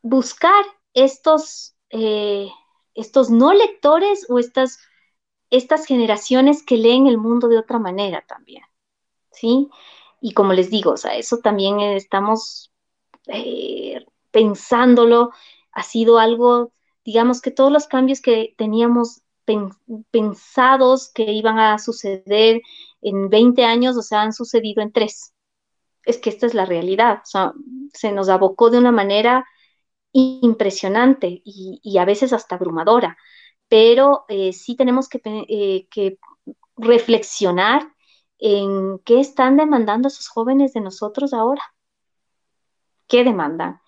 [SPEAKER 4] buscar estos, eh, estos no lectores o estas, estas generaciones que leen el mundo de otra manera también, ¿sí? Y como les digo, o sea, eso también estamos eh, pensándolo, ha sido algo, digamos que todos los cambios que teníamos pensados que iban a suceder en 20 años, o sea, han sucedido en tres. Es que esta es la realidad, o sea, se nos abocó de una manera impresionante y, a veces hasta abrumadora, pero eh, sí tenemos eh, que reflexionar en qué están demandando esos jóvenes de nosotros ahora. ¿Qué demandan?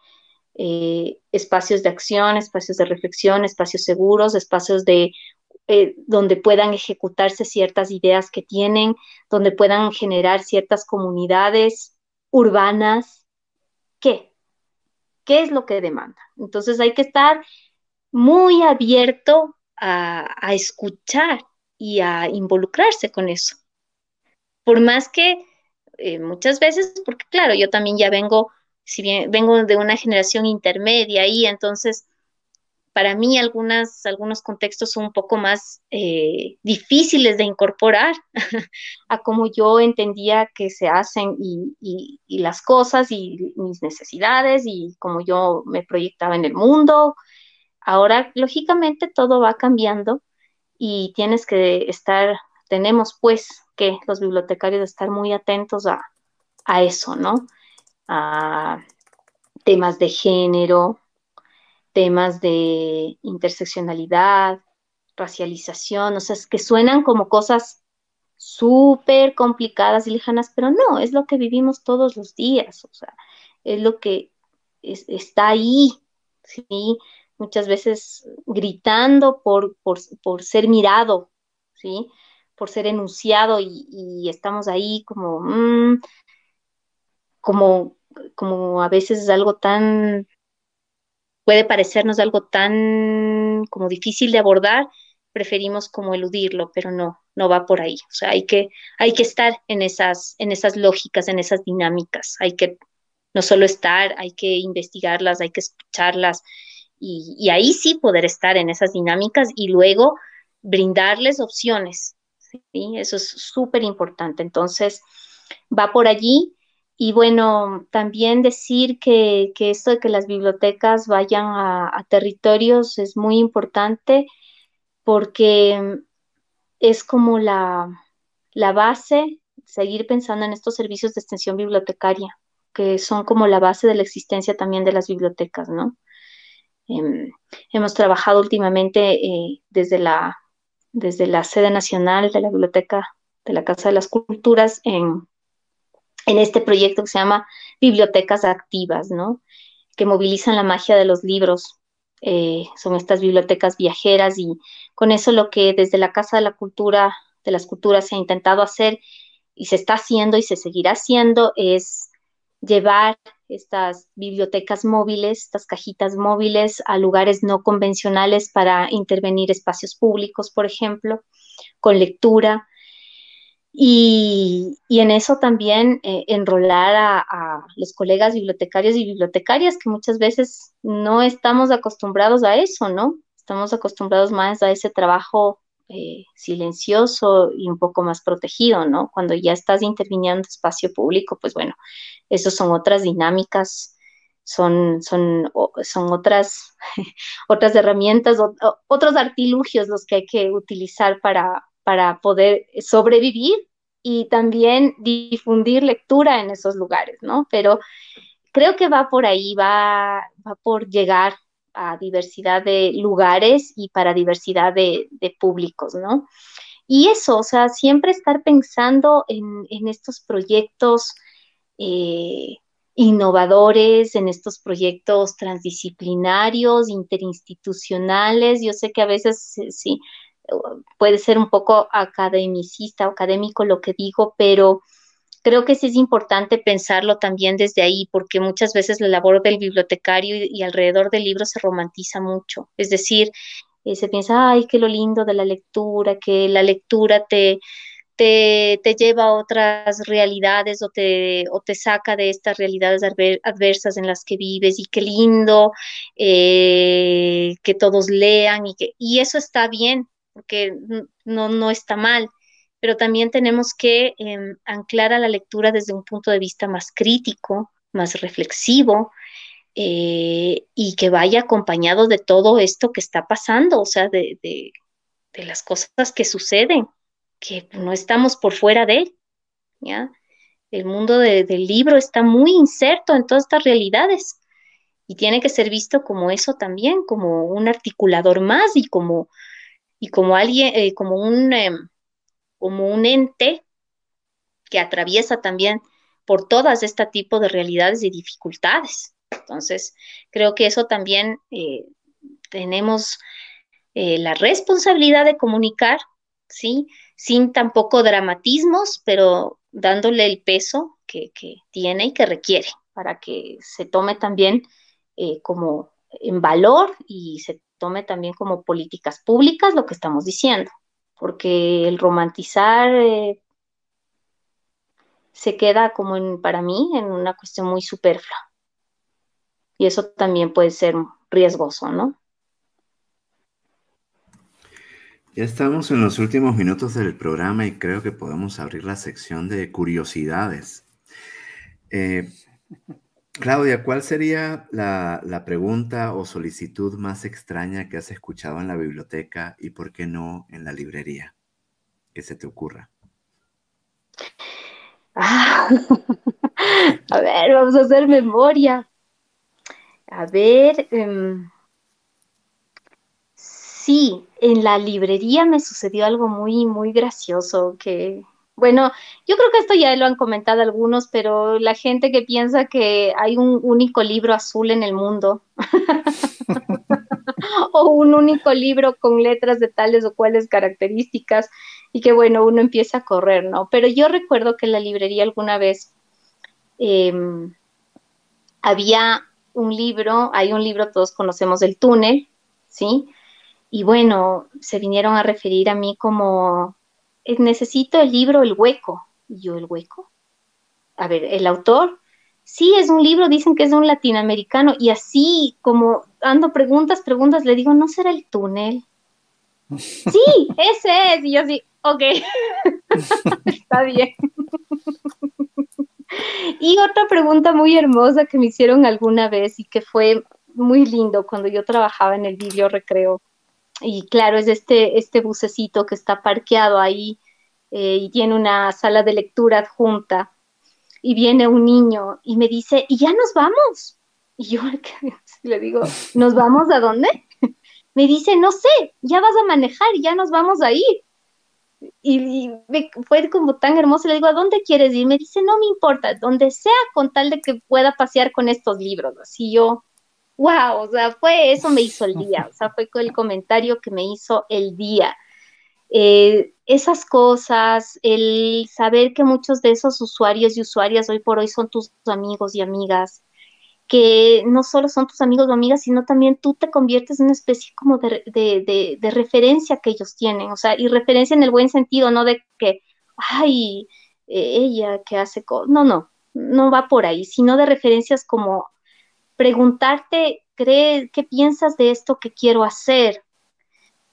[SPEAKER 4] Eh, espacios de acción, espacios de reflexión, espacios seguros, espacios de eh, donde puedan ejecutarse ciertas ideas que tienen, donde puedan generar ciertas comunidades urbanas. ¿Qué? ¿Qué es lo que demanda? Entonces hay que estar muy abierto a escuchar y a involucrarse con eso por más que eh, muchas veces, porque claro, yo también ya vengo, si bien vengo de una generación intermedia y entonces para mí algunas, algunos contextos son un poco más eh, difíciles de incorporar a cómo yo entendía que se hacen y, y, las cosas y mis necesidades y cómo yo me proyectaba en el mundo. Ahora, lógicamente, todo va cambiando y tienes que estar, tenemos pues que los bibliotecarios estar muy atentos a, eso, ¿no? A temas de género, temas de interseccionalidad, racialización, o sea, es que suenan como cosas súper complicadas y lejanas, pero no, es lo que vivimos todos los días, o sea, es lo que está ahí, ¿sí? Muchas veces gritando por, por, por ser mirado, ¿sí? por ser enunciado y, estamos ahí como, mm, como, como a veces es algo tan, puede parecernos algo tan como difícil de abordar, preferimos como eludirlo, pero no, no va por ahí. O sea, hay que, hay que estar en esas, en esas lógicas, en esas dinámicas, hay que no solo estar, hay que investigarlas, hay que escucharlas y, ahí sí poder estar en esas dinámicas y luego brindarles opciones, eso es súper importante. Entonces, va por allí. Y bueno, también decir que, esto de que las bibliotecas vayan a, territorios es muy importante porque es como la, base, seguir pensando en estos servicios de extensión bibliotecaria, que son como la base de la existencia también de las bibliotecas, ¿no? Em, hemos trabajado últimamente eh, desde la desde la sede nacional de la Biblioteca de la Casa de las Culturas en, en este proyecto que se llama Bibliotecas Activas, ¿no? que movilizan la magia de los libros. Eh, son estas bibliotecas viajeras y con eso lo que desde la Casa de la Cultura, de las Culturas se ha intentado hacer y se está haciendo y se seguirá haciendo es llevar estas bibliotecas móviles, estas cajitas móviles a lugares no convencionales para intervenir espacios públicos, por ejemplo, con lectura. Y, en eso también eh, enrolar a, los colegas bibliotecarios y bibliotecarias que muchas veces no estamos acostumbrados a eso, ¿no? Estamos acostumbrados más a ese trabajo eh, silencioso y un poco más protegido, ¿no? Cuando ya estás interviniendo en espacio público, pues bueno, esas son otras dinámicas, son, son, son otras, otras herramientas, otros artilugios los que hay que utilizar para, para poder sobrevivir y también difundir lectura en esos lugares, ¿no? Pero creo que va por ahí, va, va por llegar a diversidad de lugares y para diversidad de, públicos, ¿no? Y eso, o sea, siempre estar pensando en, estos proyectos eh, innovadores, en estos proyectos transdisciplinarios, interinstitucionales. Yo sé que a veces sí puede ser un poco academicista o académico lo que digo, pero creo que sí es importante pensarlo también desde ahí, porque muchas veces la labor del bibliotecario y, alrededor del libro se romantiza mucho. Es decir, eh, se piensa, ay, qué lo lindo de la lectura, que la lectura te, te, te, lleva a otras realidades o te, o te saca de estas realidades adversas en las que vives y qué lindo eh, que todos lean y, que, y eso está bien, porque no, no está mal, pero también tenemos que eh, anclar a la lectura desde un punto de vista más crítico, más reflexivo, eh, y que vaya acompañado de todo esto que está pasando, o sea, de, de, de las cosas que suceden que no estamos por fuera de él, ¿ya? El mundo del libro está muy inserto en todas estas realidades y tiene que ser visto como eso también, como un articulador más y como, y como alguien, eh, como, un, em, como un ente que atraviesa también por todas este tipo de realidades y dificultades. Entonces, creo que eso también eh, tenemos eh, la responsabilidad de comunicar, ¿sí? sin tampoco dramatismos, pero dándole el peso que, tiene y que requiere para que se tome también como en valor y se tome también como políticas públicas lo que estamos diciendo, porque el romantizar eh, se queda como en, para mí en una cuestión muy superflua. Y eso también puede ser riesgoso, ¿no?
[SPEAKER 3] Ya estamos en los últimos minutos del programa y creo que podemos abrir la sección de curiosidades. Eh, Claudia, ¿cuál sería la, la, pregunta o solicitud más extraña que has escuchado en la biblioteca y por qué no en la librería? Que se te ocurra.
[SPEAKER 4] Ah, a ver, vamos a hacer memoria. A ver. Um, Sí, en la librería me sucedió algo muy, muy gracioso que, bueno, yo creo que esto ya lo han comentado algunos, pero la gente que piensa que hay un único libro azul en el mundo o un único libro con letras de tales o cuales características y que, bueno, uno empieza a correr, ¿no? Pero yo recuerdo que en la librería alguna vez em, había un libro, hay un libro, todos conocemos el túnel, ¿sí? Y bueno, se vinieron a referir a mí como, necesito el libro El Hueco. Y yo, ¿el Hueco? A ver, el autor, sí, es un libro, dicen que es un latinoamericano, y así como ando preguntas, preguntas, le digo, ¿no será el túnel? sí, ese es. Y yo así, ok, está bien. y otra pregunta muy hermosa que me hicieron alguna vez y que fue muy lindo cuando yo trabajaba en el video recreo y claro, es este, este bucecito que está parqueado ahí eh, y tiene una sala de lectura adjunta. Y viene un niño y me dice, ¿y ya nos vamos? Y yo le digo, ¿nos vamos a dónde? Me dice, no sé, ya vas a manejar, ya nos vamos a ir. Y, fue como tan hermoso, le digo, ¿a dónde quieres ir? Me dice, no me importa, donde sea con tal de que pueda pasear con estos libros. Así yo, wow, o sea, fue eso me hizo el día, o sea, fue el comentario que me hizo el día. Eh, esas cosas, el saber que muchos de esos usuarios y usuarias hoy por hoy son tus amigos y amigas, que no solo son tus amigos o amigas, sino también tú te conviertes en una especie como de, de, de, referencia que ellos tienen, o sea, y referencia en el buen sentido, no de que, ay, ella que hace, no, no, no va por ahí, sino de referencias como preguntarte, ¿qué, qué piensas de esto que quiero hacer?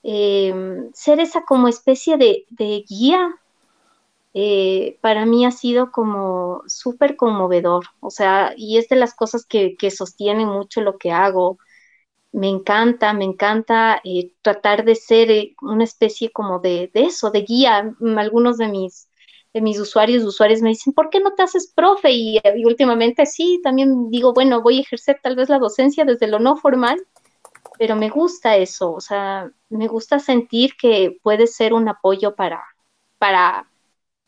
[SPEAKER 4] Em, ser esa como especie de, guía, eh, para mí ha sido como súper conmovedor, o sea, y es de las cosas que, que sostienen mucho lo que hago. Me encanta, me encanta eh, tratar de ser eh, una especie como de, de, eso, de guía. Algunos de mis de mis usuarios, usuarios me dicen, ¿por qué no te haces profe? Y, últimamente sí, también digo, bueno, voy a ejercer tal vez la docencia desde lo no formal, pero me gusta eso, o sea, me gusta sentir que puede ser un apoyo para, para,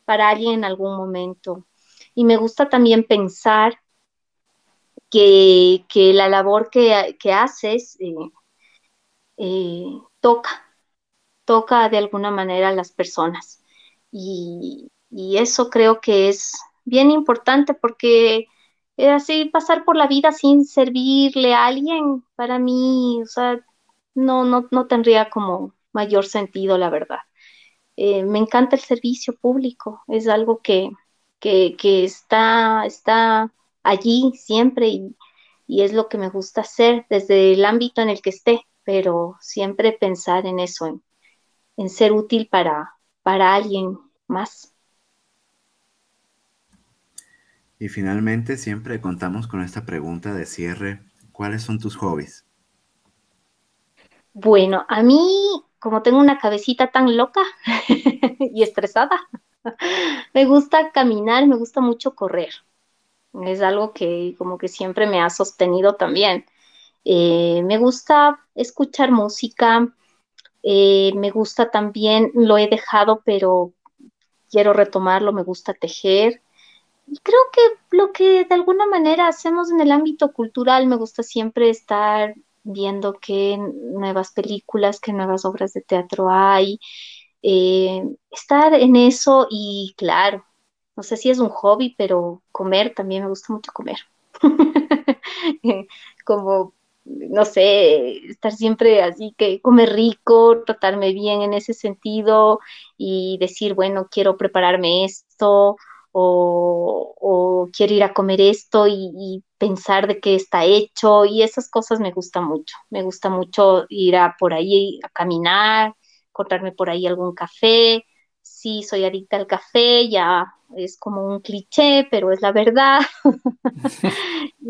[SPEAKER 4] para alguien en algún momento. Y me gusta también pensar que, que la labor que, que haces eh, eh, toca, toca de alguna manera a las personas. Y, y eso creo que es bien importante porque así pasar por la vida sin servirle a alguien, para mí, o sea, no, no, no tendría como mayor sentido, la verdad. eh, me encanta el servicio público, es algo que, que, está, está allí siempre y, y, es lo que me gusta hacer desde el ámbito en el que esté, pero siempre pensar en eso, en, en ser útil para, para alguien más.
[SPEAKER 3] Y finalmente siempre contamos con esta pregunta de cierre. ¿Cuáles son tus hobbies?
[SPEAKER 4] Bueno, a mí, como tengo una cabecita tan loca y estresada, me gusta caminar, me gusta mucho correr. Es algo que como que siempre me ha sostenido también. Eh, me gusta escuchar música, eh, me gusta también, lo he dejado, pero quiero retomarlo, me gusta tejer. Y creo que lo que de alguna manera hacemos en el ámbito cultural, me gusta siempre estar viendo qué nuevas películas, qué nuevas obras de teatro hay, eh, estar en eso y claro, no sé si es un hobby, pero comer también me gusta mucho comer. Como, no sé, estar siempre así que comer rico, tratarme bien en ese sentido y decir, bueno, quiero prepararme esto o, quiero ir a comer esto y, pensar de qué está hecho y esas cosas me gustan mucho. Me gusta mucho ir a por ahí a caminar, encontrarme por ahí algún café. Sí, soy adicta al café, ya es como un cliché, pero es la verdad.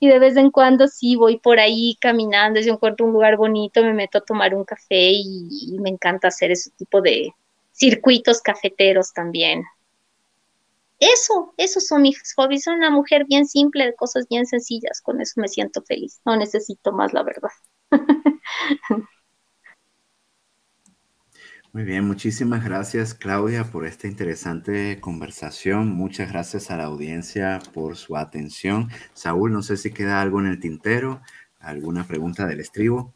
[SPEAKER 4] y, de, vez en cuando sí voy por ahí caminando, si encuentro un lugar bonito, me meto a tomar un café y me encanta hacer ese tipo de circuitos cafeteros también. Eso, esos son mis hobbies. Soy una mujer bien simple, de cosas bien sencillas. Con eso me siento feliz. No necesito más, la verdad.
[SPEAKER 3] Muy bien, muchísimas gracias Claudia por esta interesante conversación. Muchas gracias a la audiencia por su atención. Saúl, no sé si queda algo en el tintero, alguna pregunta del estribo.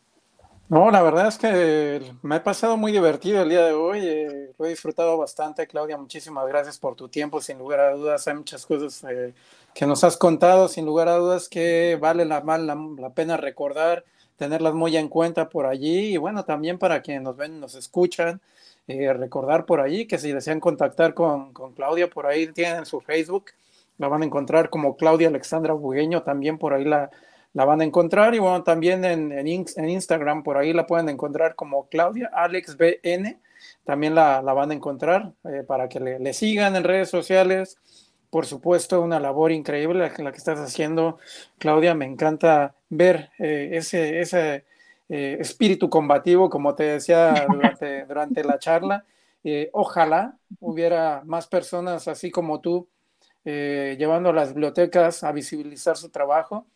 [SPEAKER 2] No, la verdad es que me he pasado muy divertido el día de hoy, eh, lo he disfrutado bastante, Claudia, muchísimas gracias por tu tiempo, sin lugar a dudas hay muchas cosas eh, que nos has contado, sin lugar a dudas que vale la, la, pena recordar, tenerlas muy en cuenta por allí y bueno, también para quienes nos ven, nos escuchan, eh, recordar por allí que si desean contactar con, con Claudia, por ahí tienen su Facebook, la van a encontrar como Claudia Alexandra Bugueño, también por ahí la la van a encontrar y bueno, también en, en, Instagram, por ahí la pueden encontrar como Claudia Alex BN, también la, la van a encontrar eh, para que le, sigan en redes sociales. Por supuesto, una labor increíble la, que estás haciendo, Claudia. Me encanta ver eh, ese, ese eh, espíritu combativo, como te decía durante, durante la charla. ojalá hubiera más personas así como tú llevando a las bibliotecas a visibilizar su trabajo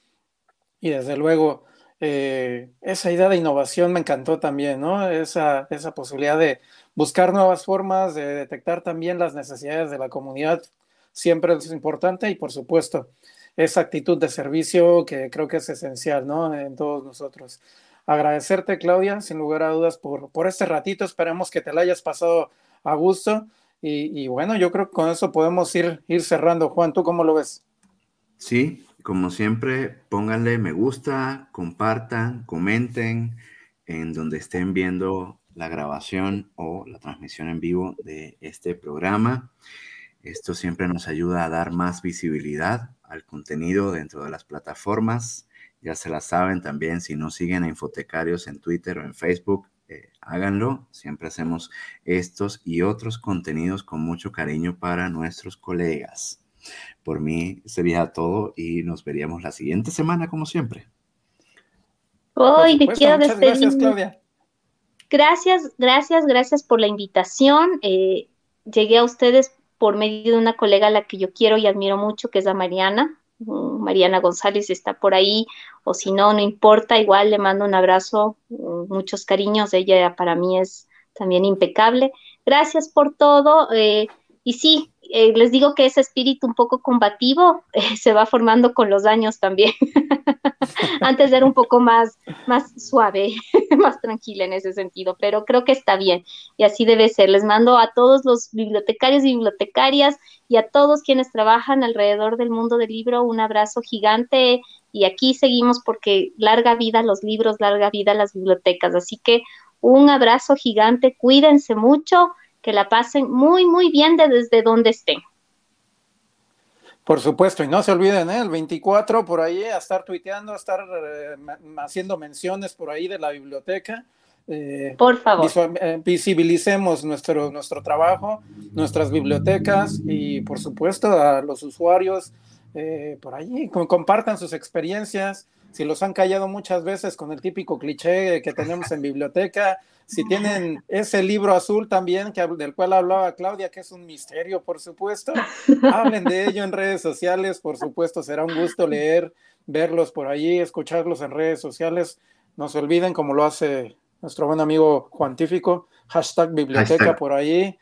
[SPEAKER 2] y desde luego, eh, esa idea de innovación me encantó también, ¿no? Esa, esa posibilidad de buscar nuevas formas, de detectar también las necesidades de la comunidad, siempre es importante y por supuesto, esa actitud de servicio que creo que es esencial, ¿no? En todos nosotros. Agradecerte, Claudia, sin lugar a dudas, por, por este ratito. Esperemos que te la hayas pasado a gusto. Y, bueno, yo creo que con eso podemos ir, ir cerrando. Juan, ¿tú cómo lo ves?
[SPEAKER 3] Sí, como siempre, pónganle me gusta, compartan, comenten en donde estén viendo la grabación o la transmisión en vivo de este programa. Esto siempre nos ayuda a dar más visibilidad al contenido dentro de las plataformas. Ya se la saben también, si no siguen a Infotecarios en Twitter o en Facebook, eh, háganlo. Siempre hacemos estos y otros contenidos con mucho cariño para nuestros colegas. Por mí sería todo y nos veríamos la siguiente semana como siempre.
[SPEAKER 4] Hoy me quiero despedir. Gracias, Claudia. Gracias, gracias, gracias por la invitación. Eh, llegué a ustedes por medio de una colega a la que yo quiero y admiro mucho, que es a Mariana. Mm, Mariana González está por ahí, o si no, no importa, igual le mando un abrazo, mm, muchos cariños, ella para mí es también impecable. Gracias por todo. Eh, y sí, eh, les digo que ese espíritu un poco combativo eh, se va formando con los años también. Antes era un poco más, más suave, más tranquila en ese sentido, pero creo que está bien y así debe ser. Les mando a todos los bibliotecarios y bibliotecarias y a todos quienes trabajan alrededor del mundo del libro un abrazo gigante y aquí seguimos porque larga vida los libros, larga vida las bibliotecas. Así que Un abrazo gigante, cuídense mucho, que la pasen muy, muy bien desde donde estén.
[SPEAKER 2] Por supuesto, y no se olviden, ¿eh? el 24 por ahí, a estar tuiteando, a estar eh, haciendo menciones por ahí de la biblioteca.
[SPEAKER 4] Eh, por favor.
[SPEAKER 2] visibilicemos nuestro, nuestro trabajo, nuestras bibliotecas y por supuesto a los usuarios por allí, compartan sus experiencias, si los han callado muchas veces con el típico cliché que tenemos en biblioteca, si tienen ese libro azul también, que, del cual hablaba Claudia, que es un misterio, por supuesto, hablen de ello en redes sociales, por supuesto, será un gusto leer, verlos por allí, escucharlos en redes sociales. No se olviden, como lo hace nuestro buen amigo Juantífico, hashtag biblioteca por ahí.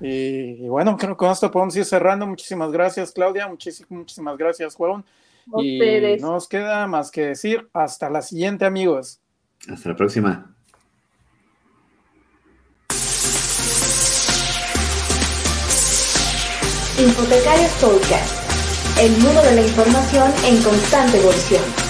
[SPEAKER 2] Y, bueno, creo que con esto podemos ir cerrando. Muchísimas gracias, Claudia. Muchísimas, muchísimas gracias, Juan. Y no nos queda más que decir hasta la siguiente, amigos.
[SPEAKER 3] Hasta la próxima.
[SPEAKER 1] Infotecarios Podcast, el mundo de la información en constante evolución.